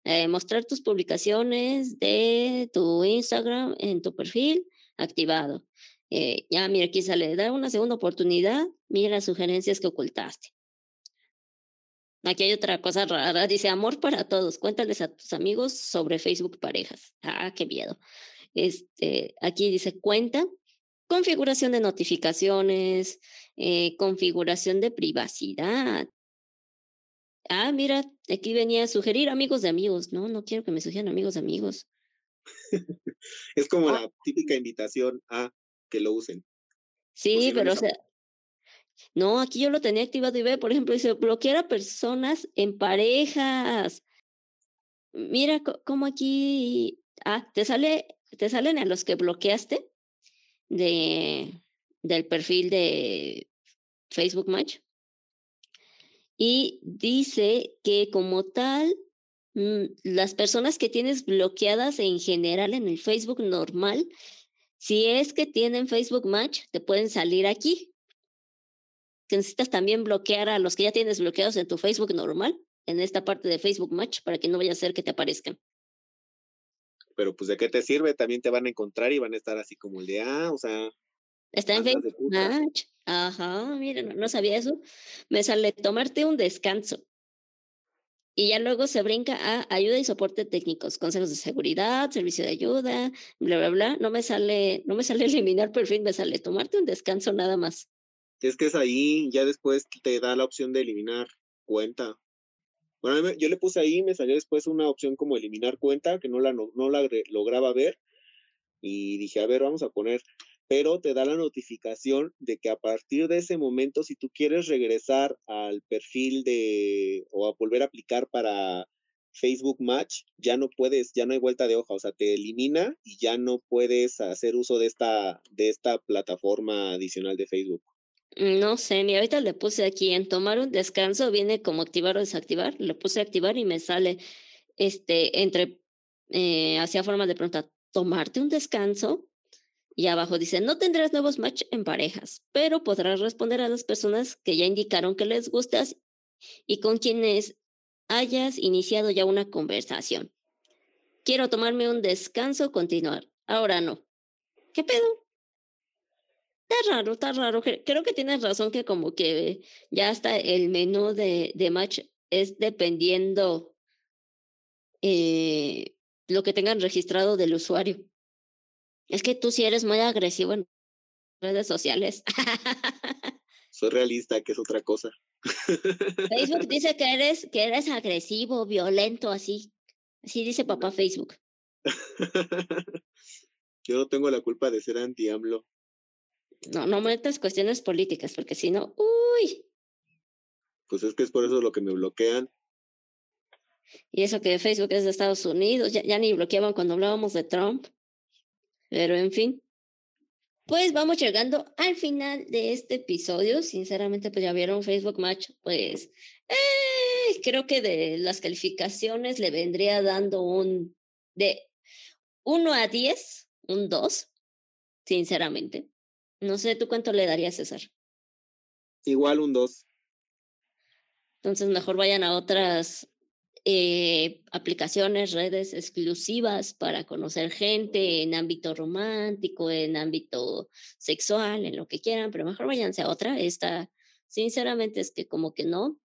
Eh, mostrar tus publicaciones de tu Instagram en tu perfil activado. Eh, ya, mira, aquí sale, da una segunda oportunidad, mira las sugerencias que ocultaste. Aquí hay otra cosa rara, dice amor para todos, cuéntales a tus amigos sobre Facebook parejas. Ah, qué miedo. Este, aquí dice cuenta, configuración de notificaciones, eh, configuración de privacidad. Ah, mira, aquí venía a sugerir amigos de amigos. No, no quiero que me sugieran amigos de amigos. es como ah. la típica invitación a que lo usen. Sí, pero o sea, no, aquí yo lo tenía activado y ve, por ejemplo, dice bloquear a personas en parejas. Mira cómo aquí, ah, te sale, te salen a los que bloqueaste de, del perfil de Facebook Match. Y dice que como tal, mm, las personas que tienes bloqueadas en general en el Facebook normal, si es que tienen Facebook Match, te pueden salir aquí. Necesitas también bloquear a los que ya tienes bloqueados en tu Facebook normal, en esta parte de Facebook Match, para que no vaya a ser que te aparezcan pero pues de qué te sirve, también te van a encontrar y van a estar así como el de, ah, o sea. Está en Facebook Match. Ajá, mira, no, sabía eso. Me sale tomarte un descanso. Y ya luego se brinca a ayuda y soporte técnicos, consejos de seguridad, servicio de ayuda, bla, bla, bla. No me sale, no me sale eliminar perfil, me sale tomarte un descanso nada más. Es que es ahí, ya después te da la opción de eliminar cuenta. Bueno, yo le puse ahí, me salió después una opción como eliminar cuenta, que no la, no, la lograba ver. Y dije, a ver, vamos a poner, pero te da la notificación de que a partir de ese momento, si tú quieres regresar al perfil de o a volver a aplicar para Facebook Match, ya no puedes, ya no hay vuelta de hoja, o sea, te elimina y ya no puedes hacer uso de esta, de esta plataforma adicional de Facebook. No sé, ahorita le puse aquí en tomar un descanso, viene como activar o desactivar, le puse activar y me sale este entre eh, hacia forma de pregunta, tomarte un descanso. Y abajo dice, no tendrás nuevos match en parejas, pero podrás responder a las personas que ya indicaron que les gustas y con quienes hayas iniciado ya una conversación. quiero tomarme un descanso, continuar. Ahora no. ¿Qué pedo? Está raro, está raro. Creo que tienes razón que como que ya hasta el menú de, de match es dependiendo eh, lo que tengan registrado del usuario. Es que tú sí eres muy agresivo en redes sociales. Soy realista, que es otra cosa. Facebook dice que eres, que eres agresivo, violento, así. Así dice papá Facebook. Yo no tengo la culpa de ser anti-AMLO. No, no metas cuestiones políticas, porque si no, uy. Pues es que es por eso lo que me bloquean. Y eso que Facebook es de Estados Unidos, ya, ya ni bloqueaban cuando hablábamos de Trump. Pero en fin. Pues vamos llegando al final de este episodio. Sinceramente, pues ya vieron Facebook Match, pues eh, creo que de las calificaciones le vendría dando un de 1 a 10, un 2, sinceramente. No sé, ¿tú cuánto le darías, César? Igual un 2. Entonces mejor vayan a otras eh, aplicaciones, redes exclusivas para conocer gente en ámbito romántico, en ámbito sexual, en lo que quieran, pero mejor váyanse a otra. Esta, sinceramente, es que como que no.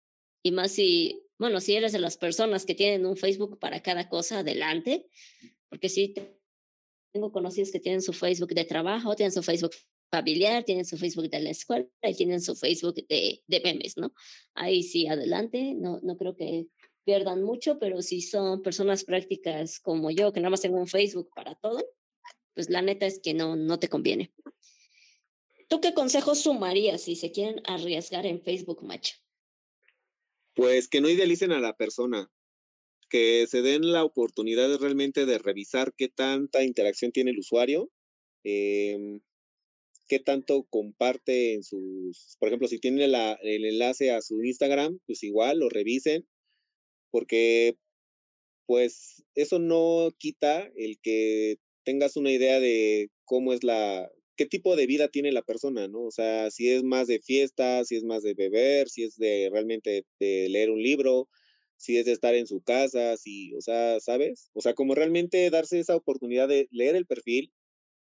Y más si, bueno, si eres de las personas que tienen un Facebook para cada cosa, adelante, porque sí tengo conocidos que tienen su Facebook de trabajo, tienen su Facebook familiar, tienen su Facebook de la escuela y tienen su Facebook de, de memes, ¿no? Ahí sí, adelante, no, no creo que pierdan mucho, pero si son personas prácticas como yo, que nada más tengo un Facebook para todo, pues la neta es que no, no te conviene. ¿Tú qué consejos sumarías si se quieren arriesgar en Facebook Match? Pues que no idealicen a la persona, que se den la oportunidad realmente de revisar qué tanta interacción tiene el usuario, em, qué tanto comparte en sus, por ejemplo, si tiene la, el enlace a su Instagram, pues igual lo revisen, porque pues eso no quita el que tengas una idea de cómo es la, qué tipo de vida tiene la persona, ¿no? O sea, si es más de fiesta, si es más de beber, si es de realmente de leer un libro, si es de estar en su casa, si, o sea, ¿sabes? O sea, como realmente darse esa oportunidad de leer el perfil,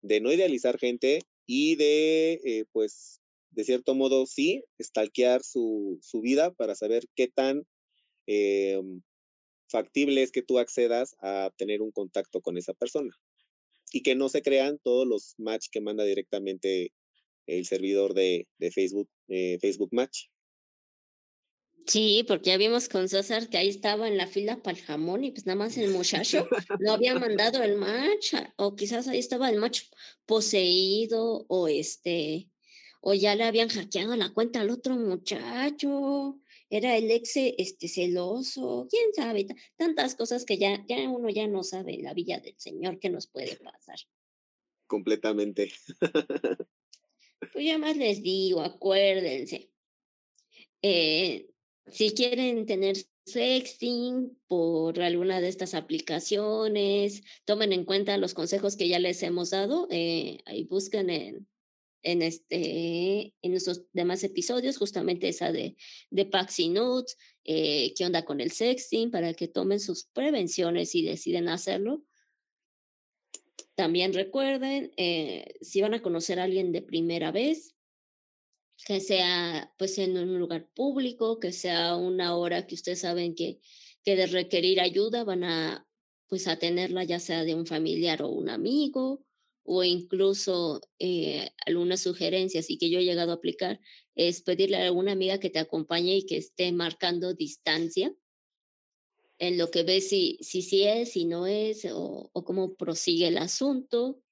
de no idealizar gente y de, eh, pues, de cierto modo, sí, stalkear su, su vida para saber qué tan eh, factible es que tú accedas a tener un contacto con esa persona y que no se crean todos los match que manda directamente el servidor de, de Facebook, eh, Facebook Match. Sí, porque ya vimos con César que ahí estaba en la fila para el jamón y pues nada más el muchacho no había mandado el match o quizás ahí estaba el match poseído o este o ya le habían hackeado la cuenta al otro muchacho era el ex este, celoso, quién sabe, tantas cosas que ya, ya uno ya no sabe la villa del Señor que nos puede pasar. Completamente. pues ya más les digo, acuérdense. Eh, si quieren tener sexting por alguna de estas aplicaciones, tomen en cuenta los consejos que ya les hemos dado. Eh, ahí busquen en, en, este, en nuestros demás episodios, justamente esa de, de Paxi Notes, eh, qué onda con el sexting, para que tomen sus prevenciones y deciden hacerlo. También recuerden, eh, si van a conocer a alguien de primera vez, que sea pues en un lugar público, que sea una hora que ustedes saben que, que de requerir ayuda van a pues a tenerla ya sea de un familiar o un amigo, o incluso eh, algunas sugerencias y que yo he llegado a aplicar es pedirle a alguna amiga que te acompañe y que esté marcando distancia en lo que ve si si, es, si no es o cómo prosigue el asunto.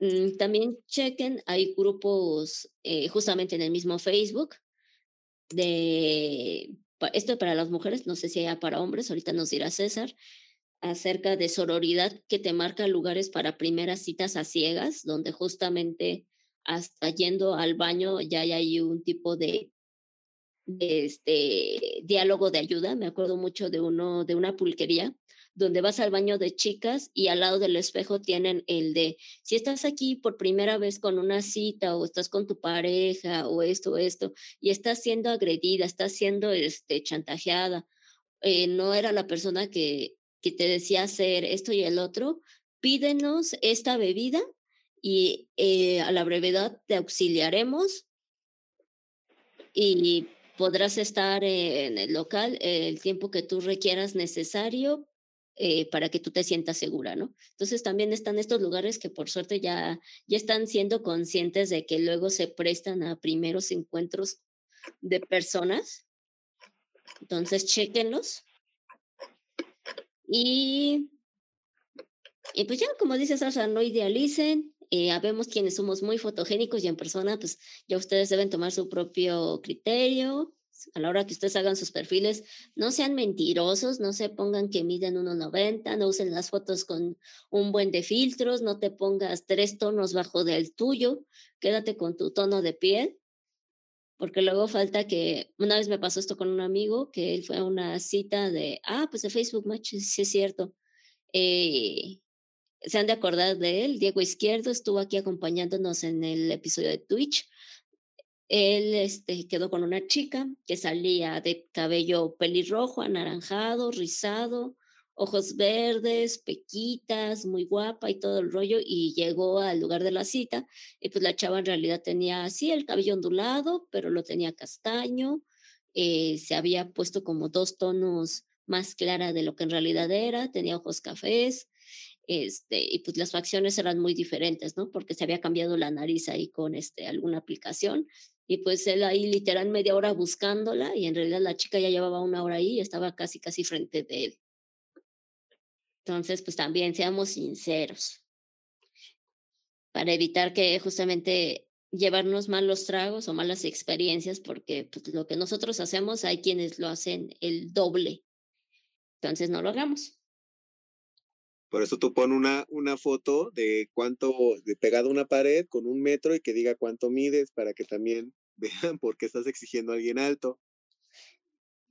Mm, también chequen, hay grupos eh, justamente en el mismo Facebook de, esto para las mujeres, no sé si hay para hombres, ahorita nos dirá César, acerca de sororidad que te marca lugares para primeras citas a ciegas, donde justamente hasta yendo al baño ya hay un tipo de, este diálogo de ayuda. Me acuerdo mucho de uno de una pulquería donde vas al baño de chicas y al lado del espejo tienen el de si estás aquí por primera vez con una cita o estás con tu pareja o esto esto y estás siendo agredida, estás siendo este chantajeada, eh, no era la persona que que te decía hacer esto y el otro, pídenos esta bebida y eh, a la brevedad te auxiliaremos y podrás estar en el local el tiempo que tú requieras necesario eh, para que tú te sientas segura, ¿no? Entonces también están estos lugares que por suerte ya, ya están siendo conscientes de que luego se prestan a primeros encuentros de personas. Entonces, chequenlos. Y, y pues ya, como dices, Sasha, no idealicen. Eh, habemos quienes somos muy fotogénicos y en persona, pues ya ustedes deben tomar su propio criterio a la hora que ustedes hagan sus perfiles, no sean mentirosos, no se pongan que miden 1,90, no usen las fotos con un buen de filtros, no te pongas tres tonos bajo del tuyo, quédate con tu tono de piel, porque luego falta que, una vez me pasó esto con un amigo, que él fue a una cita de, ah, pues de Facebook Match, sí es cierto. Eh, se han de acordar de él, Diego Izquierdo estuvo aquí acompañándonos en el episodio de Twitch él este, quedó con una chica que salía de cabello pelirrojo, anaranjado, rizado, ojos verdes, pequitas, muy guapa y todo el rollo, y llegó al lugar de la cita, y pues la chava en realidad tenía así el cabello ondulado, pero lo tenía castaño, eh, se había puesto como dos tonos más clara de lo que en realidad era, tenía ojos cafés, este, y pues las facciones eran muy diferentes, ¿no? Porque se había cambiado la nariz ahí con este, alguna aplicación y pues él ahí literal media hora buscándola y en realidad la chica ya llevaba una hora ahí y estaba casi, casi frente de él. Entonces, pues también seamos sinceros para evitar que justamente llevarnos malos tragos o malas experiencias, porque pues, lo que nosotros hacemos hay quienes lo hacen el doble. Entonces, no lo hagamos. Por eso tú pon una, una foto de cuánto, de pegado a una pared con un metro y que diga cuánto mides para que también vean por qué estás exigiendo a alguien alto.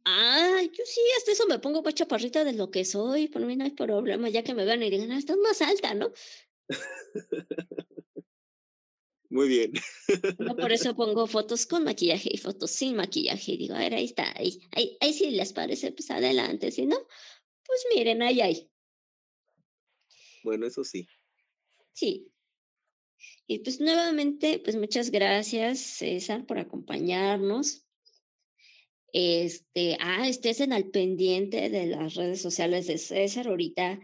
Ah, yo sí, hasta eso me pongo más chaparrita de lo que soy, por mí no hay problema, ya que me vean y digan, ah, estás más alta, ¿no? Muy bien. No, por eso pongo fotos con maquillaje y fotos sin maquillaje. Y digo, a ver, ahí está, ahí, ahí, ahí sí les parece, pues adelante. Si no, pues miren, ahí hay. Bueno, eso sí. Sí. Y pues nuevamente, pues muchas gracias, César, por acompañarnos. Este, ah, estén al pendiente de las redes sociales de César. Ahorita,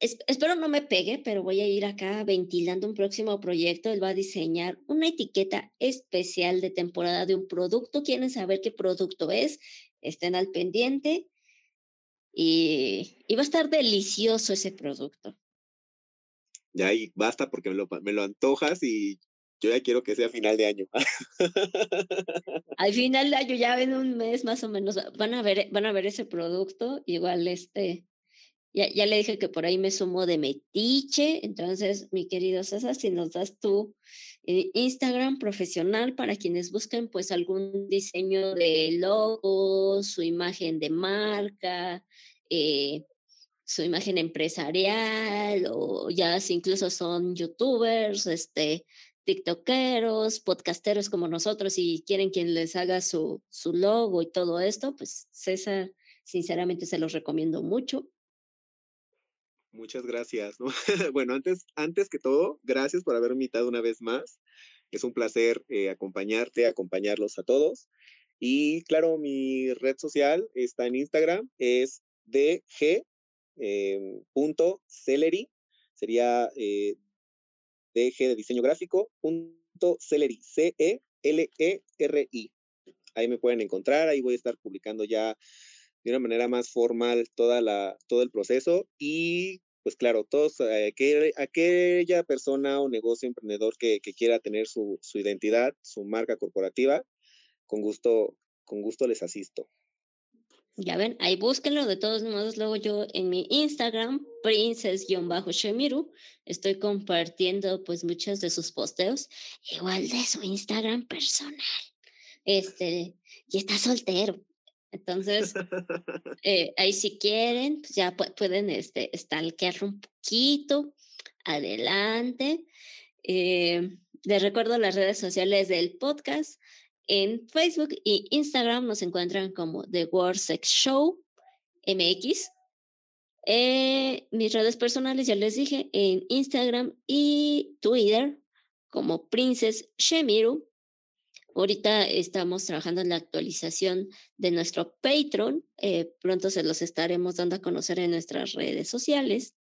espero no me pegue, pero voy a ir acá ventilando un próximo proyecto. Él va a diseñar una etiqueta especial de temporada de un producto. ¿Quieren saber qué producto es? Estén al pendiente. Y, va a estar delicioso ese producto. Ya y basta porque me lo, me lo antojas y yo ya quiero que sea final de año. Al final de año, ya en un mes más o menos, van a ver, van a ver ese producto. Igual este, ya, ya le dije que por ahí me sumo de metiche. Entonces, mi querido César, si nos das tu eh, Instagram profesional para quienes busquen pues algún diseño de logo, su imagen de marca, eh, su imagen empresarial o ya si incluso son youtubers, este, tiktokeros, podcasteros como nosotros y quieren quien les haga su, su logo y todo esto, pues César, sinceramente se los recomiendo mucho. Muchas gracias. bueno, antes, antes que todo, gracias por haber invitado una vez más. Es un placer eh, acompañarte, acompañarlos a todos. Y claro, mi red social está en Instagram, es dg eh, punto celery, sería eh, dg de diseño gráfico, punto celery, C-E-L-E-R-I. Ahí me pueden encontrar, ahí voy a estar publicando ya de una manera más formal toda la, todo el proceso y pues claro, todos, eh, aquella persona o negocio emprendedor que, quiera tener su, su, identidad, su marca corporativa, con gusto, con gusto les asisto. Ya ven, ahí búsquenlo. De todos modos, luego yo en mi Instagram, princess-shemiru, estoy compartiendo pues muchos de sus posteos, igual de su Instagram personal. Este, y está soltero. Entonces, eh, ahí si quieren, pues ya pueden este, stalkearlo un poquito. Adelante. Eh, les recuerdo las redes sociales del podcast. En Facebook y Instagram nos encuentran como The World Sex Show MX. Eh, mis redes personales, ya les dije, en Instagram y Twitter como Princess Shemiru. Ahorita estamos trabajando en la actualización de nuestro Patreon. Eh, pronto se los estaremos dando a conocer en nuestras redes sociales.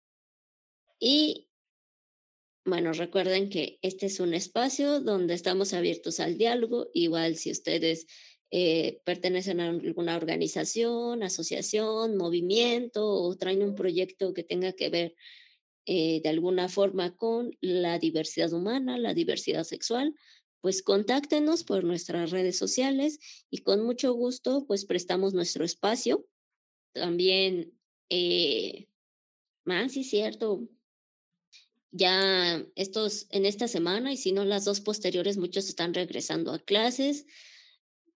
Y bueno, recuerden que este es un espacio donde estamos abiertos al diálogo. Igual si ustedes eh, pertenecen a alguna organización, asociación, movimiento o traen un proyecto que tenga que ver eh, de alguna forma con la diversidad humana, la diversidad sexual, pues contáctenos por nuestras redes sociales y con mucho gusto pues prestamos nuestro espacio. También, eh, más, sí, cierto, ya estos, en esta semana y si no las dos posteriores, muchos están regresando a clases.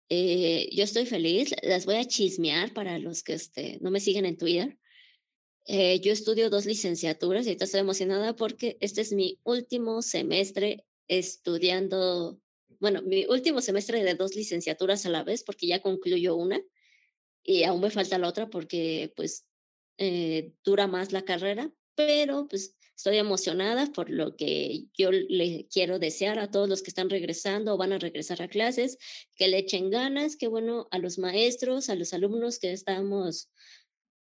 Eh, yo estoy feliz, las voy a chismear para los que este, no me siguen en Twitter. Eh, yo estudio dos licenciaturas y ahorita estoy emocionada porque este es mi último semestre estudiando, bueno, mi último semestre de dos licenciaturas a la vez porque ya concluyo una y aún me falta la otra porque pues eh, dura más la carrera, pero pues Estoy emocionada por lo que yo le quiero desear a todos los que están regresando o van a regresar a clases, que le echen ganas, que bueno, a los maestros, a los alumnos que estamos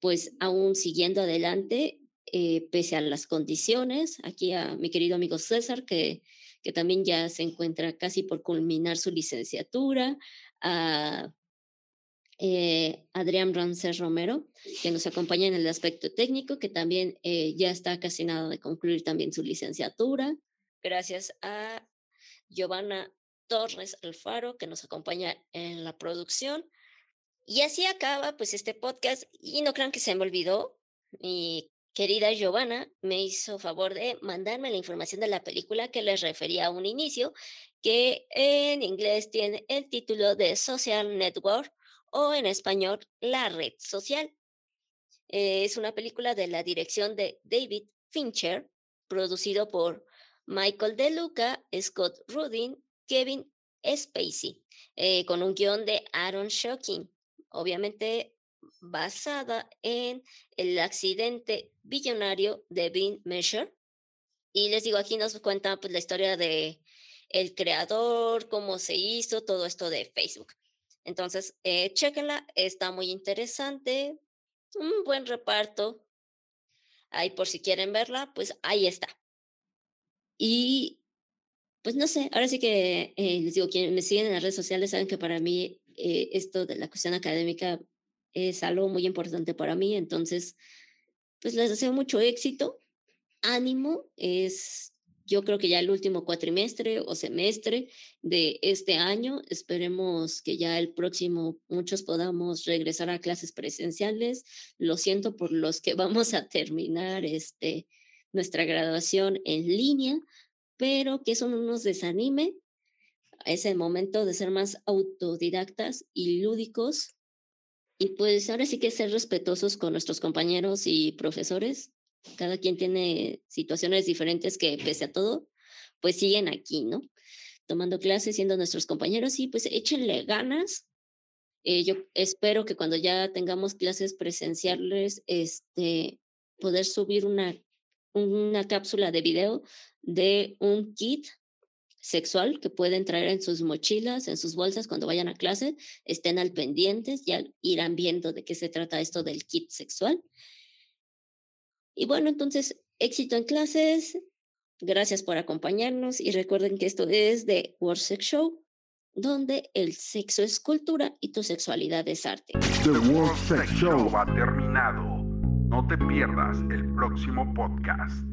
pues aún siguiendo adelante, eh, pese a las condiciones. Aquí a mi querido amigo César, que, que también ya se encuentra casi por culminar su licenciatura, a eh, Adrián Rances Romero, que nos acompaña en el aspecto técnico, que también eh, ya está casi nada de concluir también su licenciatura. Gracias a Giovanna Torres Alfaro, que nos acompaña en la producción. Y así acaba pues este podcast y no crean que se me olvidó. Querida Giovanna me hizo favor de mandarme la información de la película que les refería a un inicio, que en inglés tiene el título de Social Network o en español La red social. Es una película de la dirección de David Fincher, producido por Michael De Luca, Scott Rudin, Kevin Spacey, eh, con un guion de Aaron Shocking, obviamente basada en el accidente billonario de Bean Measure. Y les digo, aquí nos cuenta pues, la historia de el creador, cómo se hizo todo esto de Facebook. Entonces, eh, chéquenla, está muy interesante, un buen reparto. Ahí por si quieren verla, pues ahí está. Y pues no sé, ahora sí que eh, les digo, quienes me siguen en las redes sociales saben que para mí eh, esto de la cuestión académica es algo muy importante para mí, entonces, pues les deseo mucho éxito, ánimo, es yo creo que ya el último cuatrimestre o semestre de este año. Esperemos que ya el próximo muchos podamos regresar a clases presenciales. Lo siento por los que vamos a terminar este, nuestra graduación en línea, pero que eso no nos desanime. Es el momento de ser más autodidactas y lúdicos. Y pues ahora sí que ser respetuosos con nuestros compañeros y profesores cada quien tiene situaciones diferentes que pese a todo, pues siguen aquí, ¿no? Tomando clases, siendo nuestros compañeros y pues échenle ganas. Eh, yo espero que cuando ya tengamos clases presenciales, este, poder subir una, una cápsula de video de un kit sexual que pueden traer en sus mochilas, en sus bolsas cuando vayan a clase, estén al pendientes, ya irán viendo de qué se trata esto del kit sexual. Y bueno, entonces, éxito en clases. Gracias por acompañarnos y recuerden que esto es de World Sex Show, donde el sexo es cultura y tu sexualidad es arte. The World Sex Show ha terminado. No te pierdas el próximo podcast.